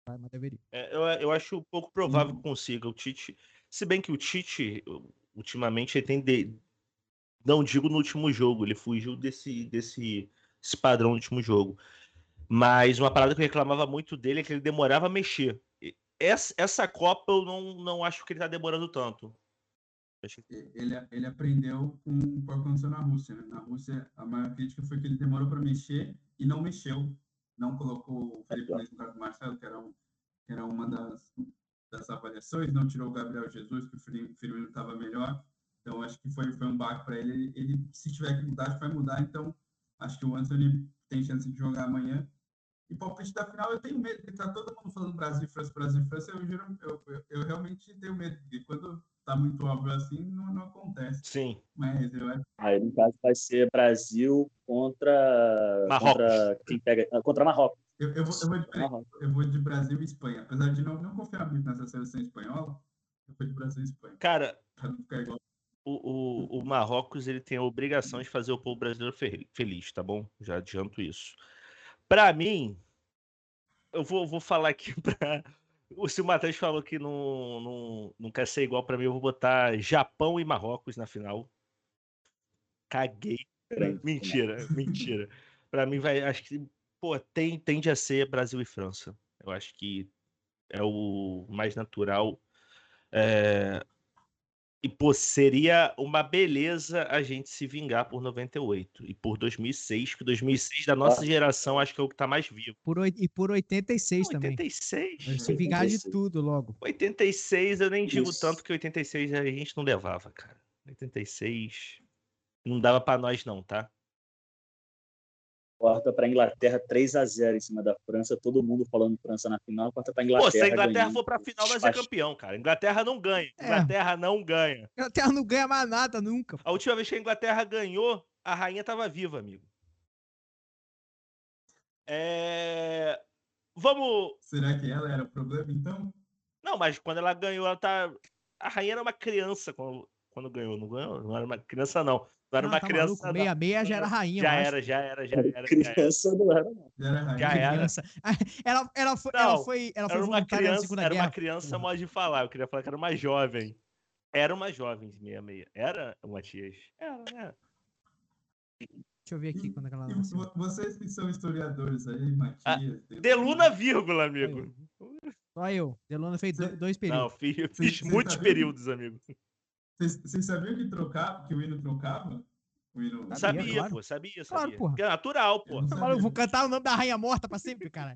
Mas deveria. É, eu, eu acho pouco provável que consiga o Tite. Se bem que o Tite, ultimamente, ele tem. de- Não digo no último jogo, ele fugiu desse, desse esse padrão no último jogo. Mas uma parada que eu reclamava muito dele é que ele demorava a mexer. Essa, essa Copa eu não, não acho que ele tá demorando tanto. Ele, ele aprendeu com o que aconteceu na Rússia. Né? Na Rússia, a maior crítica foi que ele demorou para mexer e não mexeu. Não colocou o Felipe Luiz no caso do Marcelo, que era, um, que era uma das, das avaliações, não tirou o Gabriel Jesus, que o Firmino estava melhor. Então, acho que foi, foi um baque para ele. ele. ele. Se tiver que mudar, vai mudar. Então, acho que o Anthony tem chance de jogar amanhã. E palpite da final, eu tenho medo, porque tá todo mundo falando Brasil, França, Brasil, França. Eu, juro, eu, eu, eu realmente tenho medo, porque quando tá muito óbvio assim, não, não acontece. Sim. Mas eu acho. Aí, no caso, vai ser Brasil contra. Marrocos. Contra, quem pega, ah, contra Marrocos. Eu, eu, vou, eu, vou de, eu vou de Brasil e Espanha. Apesar de não, não confiar muito nessa seleção espanhola, eu vou de Brasil e Espanha. Cara, Pra não ficar igual. O, o, o Marrocos ele tem a obrigação de fazer o povo brasileiro fe- feliz, tá bom? Já adianto isso. Pra mim, eu vou, vou falar aqui pra. o- Se o Matheus falou que não, não, não quer ser igual pra mim, eu vou botar Japão e Marrocos na final. Caguei. Mentira, mentira. Pra mim vai, acho que, pô, tem, tende a ser Brasil e França. Eu acho que é o mais natural. É, E, pô, seria uma beleza a gente se vingar por 98 e por 2006, que 2006 da nossa geração acho que é o que tá mais vivo. Por, e por 86 também. 86? Se vingar de 86. tudo logo. 86 eu nem digo Isso. tanto que 86 a gente não levava, cara. 86 não dava pra nós não, tá? Corta para Inglaterra 3 a 0 em cima da França, todo mundo falando França na final, corta para Inglaterra. Pô, se a Inglaterra ganhando. for pra final, nós é Acho- campeão, cara. Inglaterra não ganha. É. Inglaterra não ganha. A Inglaterra não ganha mais nada nunca. A última vez que a Inglaterra ganhou, a rainha tava viva, amigo. É... Vamos. Será que ela era o problema, então? Não, mas quando ela ganhou, ela tá. A rainha era uma criança quando, quando ganhou, não ganhou? Não era uma criança, não. Não era Ah, uma tá criança. maluco? não. Meia meia já era rainha. Já era, já era, já era. já era. Criança não era, não. Já era rainha. Já era. Criança. Ela, ela foi, ela Não, foi, ela foi Era uma criança, era Guerra. uma criança modo de falar. Eu queria falar que era uma jovem. Era uma jovem, meia meia. Era, Matias? Era, era. Deixa eu ver aqui quando é ela E nasceu. vo- vocês que são historiadores aí, Matias. Deluna, vírgula, amigo. Só eu. Delona fez do- dois Não, períodos. fiz, Você- fiz você muitos sabia? períodos, amigo. Vocês, sabiam que trocava, que o hino trocava? O hino. Sabia, Sabia, claro. pô, sabia, Claro, sabia. porra. Porque é natural, Eu pô. maluco? Vou cantar o nome da rainha morta pra sempre, cara.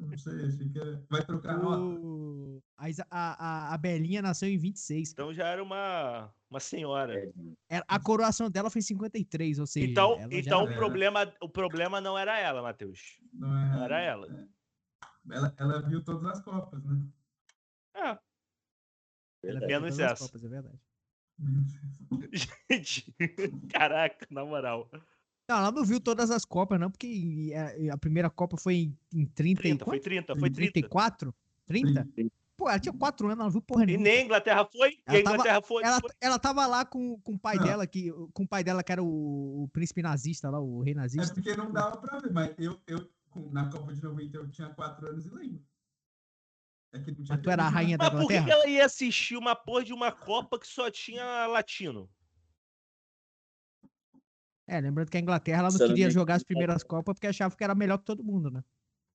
Não sei, achei que era... vai trocar a nota. O... A, a, a, a Belinha nasceu em 26. Então já era uma, uma senhora. É, Era- A coroação dela foi em 53, ou seja. Então, então era- o, problema, o problema não era ela, Matheus. Não, é, Não era ela. é. ela. Ela viu todas as Copas, né? É, ela menos essa. Copas, é verdade. Gente. Caraca, na moral. Não, ela não viu todas as Copas, não, porque a, a primeira Copa foi em, em 30, 30, e foi quanto? 30, foi 30. 34? 30? Pô, ela tinha 4 anos, ela não viu porra E nenhuma. nem a Inglaterra foi, e Ela a tava- Inglaterra foi. Ela, foi- ela tava lá com, com o pai Não. dela, que, com o pai dela, que era o, o príncipe nazista lá, o rei É nazista. porque não dava pra ver, mas eu, eu na Copa de 90 eu tinha 4 anos e lembro. É que não tinha Mas tu era a televisão. rainha da Mas por que, Inglaterra? ela ia assistir uma porra de uma Copa que só tinha latino? É, lembrando que a Inglaterra ela não queria jogar as primeiras Copas porque achava que era melhor que todo mundo, né?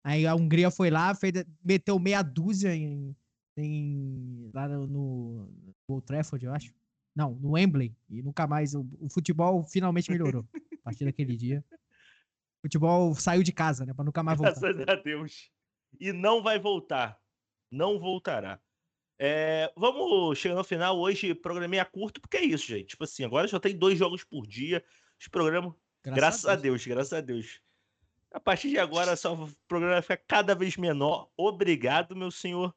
Aí a Hungria foi lá, fez, meteu meia dúzia em, em- lá no, no Old Trafford, eu acho. Não, no Wembley. E nunca mais. O, o futebol finalmente melhorou a partir daquele dia. O futebol saiu de casa, né? Pra nunca mais voltar. Graças a Deus. E não vai voltar. Não voltará. É, vamos chegando ao final. Hoje, programinha curto, porque é isso, gente. Tipo assim, agora já tem dois jogos por dia. Os programas. Graças, a, Deus. graças a Deus. A partir de agora, só o programa vai ficar cada vez menor. Obrigado, meu senhor.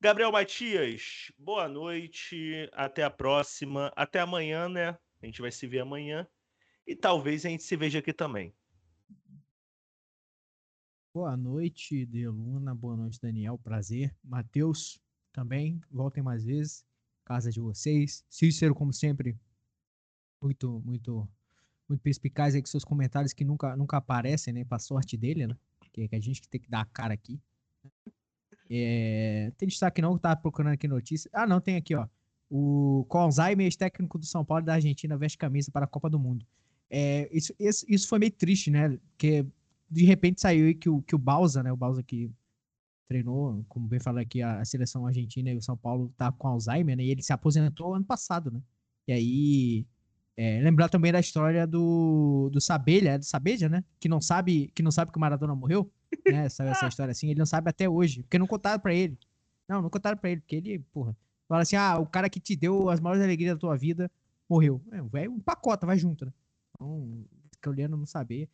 Gabriel Matias, boa noite. Até a próxima. Até amanhã, né? A gente vai se ver amanhã. E talvez a gente se veja aqui também. Boa noite, Deluna. Boa noite, Daniel. Prazer. Matheus, também. Voltem mais vezes. Casa de vocês. Cícero, como sempre, muito, muito, muito perspicaz aí com seus comentários que nunca, nunca aparecem, né? Pra sorte dele, né? Que, que a gente que tem que dar a cara aqui. É, tem destaque não, tava procurando aqui notícia. Ah, não, tem aqui, ó. O com Alzheimer, ex-técnico do São Paulo e da Argentina, veste camisa para a Copa do Mundo. É, isso, isso, isso foi meio triste, né? Porque de repente saiu aí que o, que o Balsa, né? O Balsa que treinou, como bem falou aqui, a, seleção argentina e o São Paulo tá com Alzheimer, né? E ele se aposentou ano passado, né? E aí. É, lembrar também da história do, do Sabelha, é do Sabeja, né? Que não sabe que não sabe que o Maradona morreu, né? Essa, essa história assim, ele não sabe até hoje, porque não contaram para ele. Não, não contaram para ele, porque ele, porra, fala assim: "Ah, o cara que te deu as maiores alegrias da tua vida morreu". É, o velho pacota, vai junto, né? Então, escolhendo não saber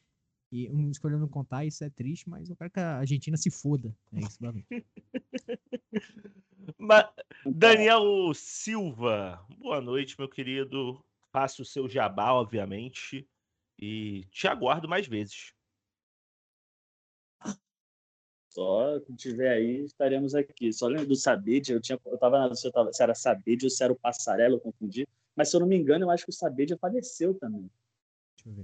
e um escolhendo não contar, isso é triste, mas eu quero que a Argentina se foda. É isso. Ma- Daniel Silva, boa noite, meu querido. Faça o seu jabá, obviamente. E te aguardo mais vezes. Só quando tiver aí, estaremos aqui. Só lembro do Sabid, eu tinha, eu tava na se, eu tava, se era Sabid ou se era o Passarela, eu confundi. Mas se eu não me engano, eu acho que o Sabid já faleceu também.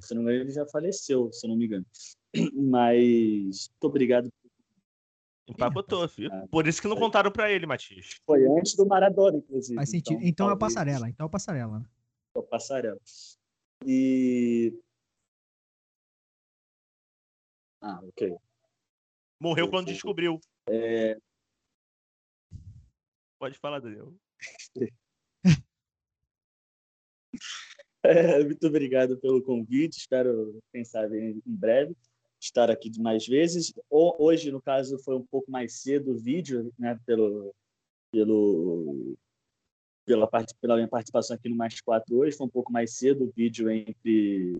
Se não me engano, ele já faleceu, se eu não me engano. Mas muito obrigado. Empacotou, filho. Por isso que não contaram pra ele, Matias. Foi antes do Maradona, inclusive. Faz sentido. Então, é o passarela. Então é o passarela. né? É o Passarela. E. Ah, ok. Morreu Eu quando descobriu. É, Pode falar, Daniel. Muito obrigado pelo convite. Espero, quem sabe, em breve estar aqui mais vezes. Ho- Hoje, no caso, foi um pouco mais cedo o vídeo, né? Pelo, pelo, pela, parte, pela minha participação aqui no Mais 4 hoje. Foi um pouco mais cedo o vídeo entre,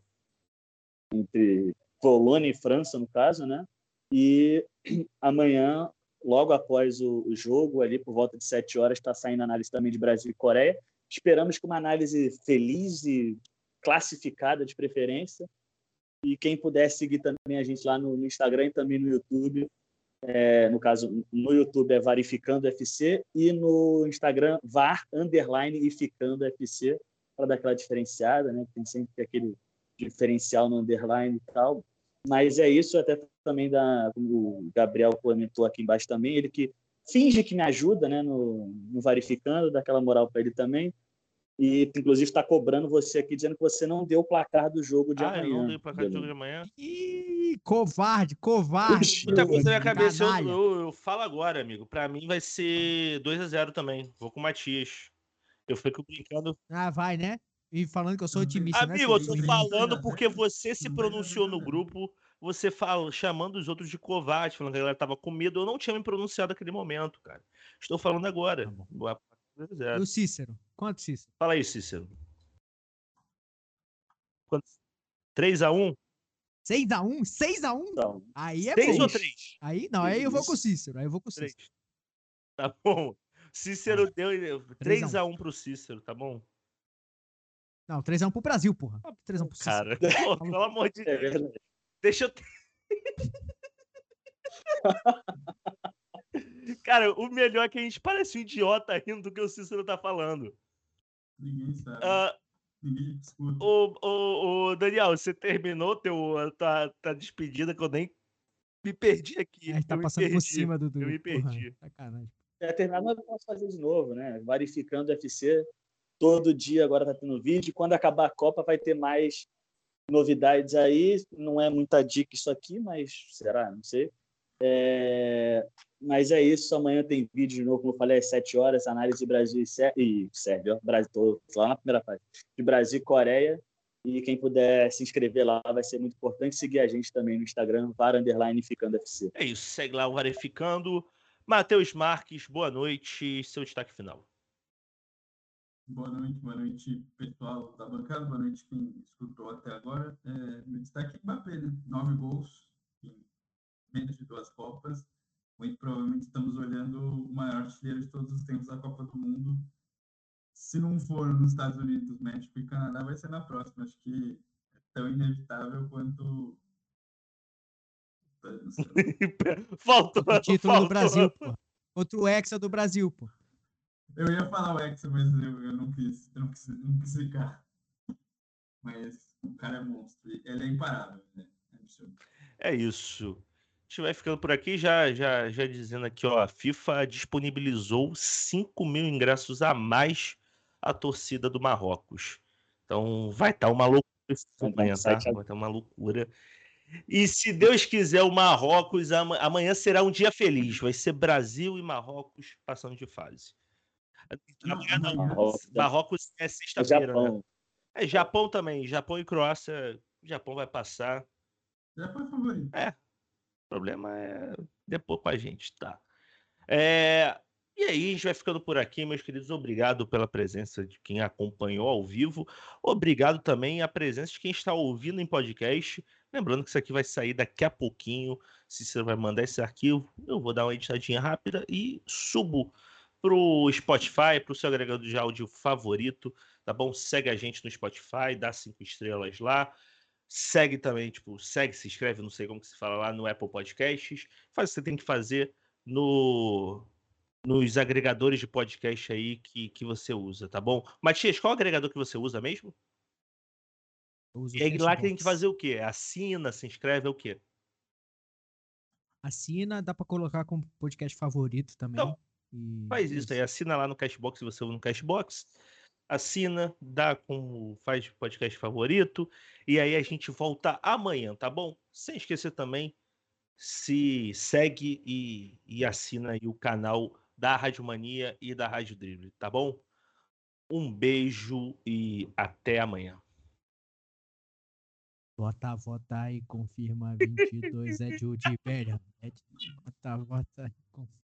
entre Polônia e França, no caso, né? E amanhã, logo após o, o jogo, ali por volta de 7 horas, está saindo a análise também de Brasil e Coreia. Esperamos que uma análise feliz e classificada de preferência. E quem puder seguir também a gente lá no, no Instagram e também no YouTube. É, no caso, no YouTube é Varificando FC e no Instagram VAR underline e Ficando FC para dar aquela diferenciada, né? Tem sempre aquele diferencial no underline e tal. Mas é isso, até também da, o Gabriel comentou aqui embaixo também, ele que finge que me ajuda né, no, no Varificando, dá aquela moral para ele também. E, inclusive, está cobrando você aqui, dizendo que você não deu o placar do jogo de ah, eu amanhã. não dei o placar Bruno. jogo de amanhã. Ih, covarde, covarde. Muita coisa na minha cabeça. Eu, eu, eu falo agora, amigo. Pra mim vai ser 2x0 também. Vou com o Matias. Eu fico brincando. Ah, vai, né? E falando que eu sou otimista, né? Amigo, eu seu tô menino? falando porque você se pronunciou no grupo. Você fala, chamando os outros de covarde, falando que a galera tava com medo. Eu não tinha me pronunciado naquele momento, cara. Estou falando agora. Tá E 2x0. o Cícero? Quanto, Cícero? Fala aí, Cícero. Quanto? 3x1? 6x1? 6x1? Então, Aí é 3 bom. ou 3? Aí, não, aí eu vou com o. Cícero. Aí eu vou com o 3. Cícero. Tá bom. Cícero deu 3 a 1. 3x1 pro Cícero, tá bom? Não, 3x1 pro Brasil, porra. 3x1 pro Cícero. Cara, pô, pelo amor de é Deus. verdade. Deixa eu. Cara, o melhor é que a gente parece um idiota rindo do que o Cícero tá falando. Ninguém sabe. Ah, Ninguém escuta. ô, ô, ô, Daniel, você terminou teu, a tua, tua despedida que eu nem me perdi aqui. A gente tá passando por perdi. cima do. eu me porra, perdi. sacanagem. É, terminar, mas eu posso fazer de novo, né? Varificando o FC. Todo dia agora tá tendo vídeo. Quando acabar a Copa, vai ter mais novidades aí. Não é muita dica isso aqui, mas será? Não sei. É, Mas é isso. Amanhã tem vídeo de novo, como eu falei, às 7 horas. Análise Brasil e, Sé... e Sérvia. Brasil, tô lá na primeira parte. De Brasil e Coreia. E quem puder se inscrever lá vai ser muito importante. Seguir a gente também no Instagram, var underline FC. É isso, segue lá o Verificando. Matheus Marques, boa noite. Seu destaque final. Boa noite, boa noite, pessoal da bancada, boa noite quem escutou até agora. É, meu destaque é Mbappé, né? Nove gols em menos de duas Copas. Muito provavelmente estamos olhando o maior artilheiro de todos os tempos da Copa do Mundo. Se não for nos Estados Unidos, México e Canadá, vai ser na próxima. Acho que é tão inevitável quanto. Faltou. O título faltou. do Brasil, porra. Contra o Hexa do Brasil, pô. Eu ia falar o Hexa, mas eu, eu não quis, eu não quis, não quis ficar. Mas o cara é monstro. Ele é imparável, né? É absurdo. É isso. A gente vai ficando por aqui, já, já, já dizendo aqui, ó, a FIFA disponibilizou 5 mil ingressos a mais à torcida do Marrocos. Então vai estar uma loucura um tá? site Vai estar uma loucura. E se Deus quiser, o Marrocos amanhã será um dia feliz. Vai ser Brasil e Marrocos passando de fase. Amanhã não. Marrocos, Marrocos é sexta-feira, né? É Japão também. Japão e Croácia. Japão vai passar. Japão é favorito. É. O problema é depois com a gente, tá? É, e aí, a gente vai ficando por aqui, meus queridos. Obrigado pela presença de quem acompanhou ao vivo. Obrigado também a presença de quem está ouvindo em podcast. Lembrando que isso aqui vai sair daqui a pouquinho. Se você vai mandar esse arquivo, eu vou dar uma editadinha rápida e subo pro Spotify, pro seu agregador de áudio favorito, tá bom? Segue a gente no Spotify, dá cinco estrelas lá. Segue também, tipo, segue, se inscreve, não sei como que se fala lá no Apple Podcasts. Faz o que você tem que fazer no nos agregadores de podcast aí que, que você usa, tá bom? Matias, qual agregador que você usa mesmo? E aí lá que tem que fazer o quê? Assina, se inscreve, é o quê? Assina, dá para colocar como podcast favorito também. Então, e... faz isso aí, assina lá no Cashbox se você usa no Cashbox. Assina, dá como faz podcast favorito. E aí a gente volta amanhã, tá bom? Sem esquecer também, se segue e, e assina aí o canal da Rádio Mania e da Rádio Drible, tá bom? Um beijo e até amanhã. Vota, vota e confirma 22 é Judy Bellingham. Vota, vota e confirma.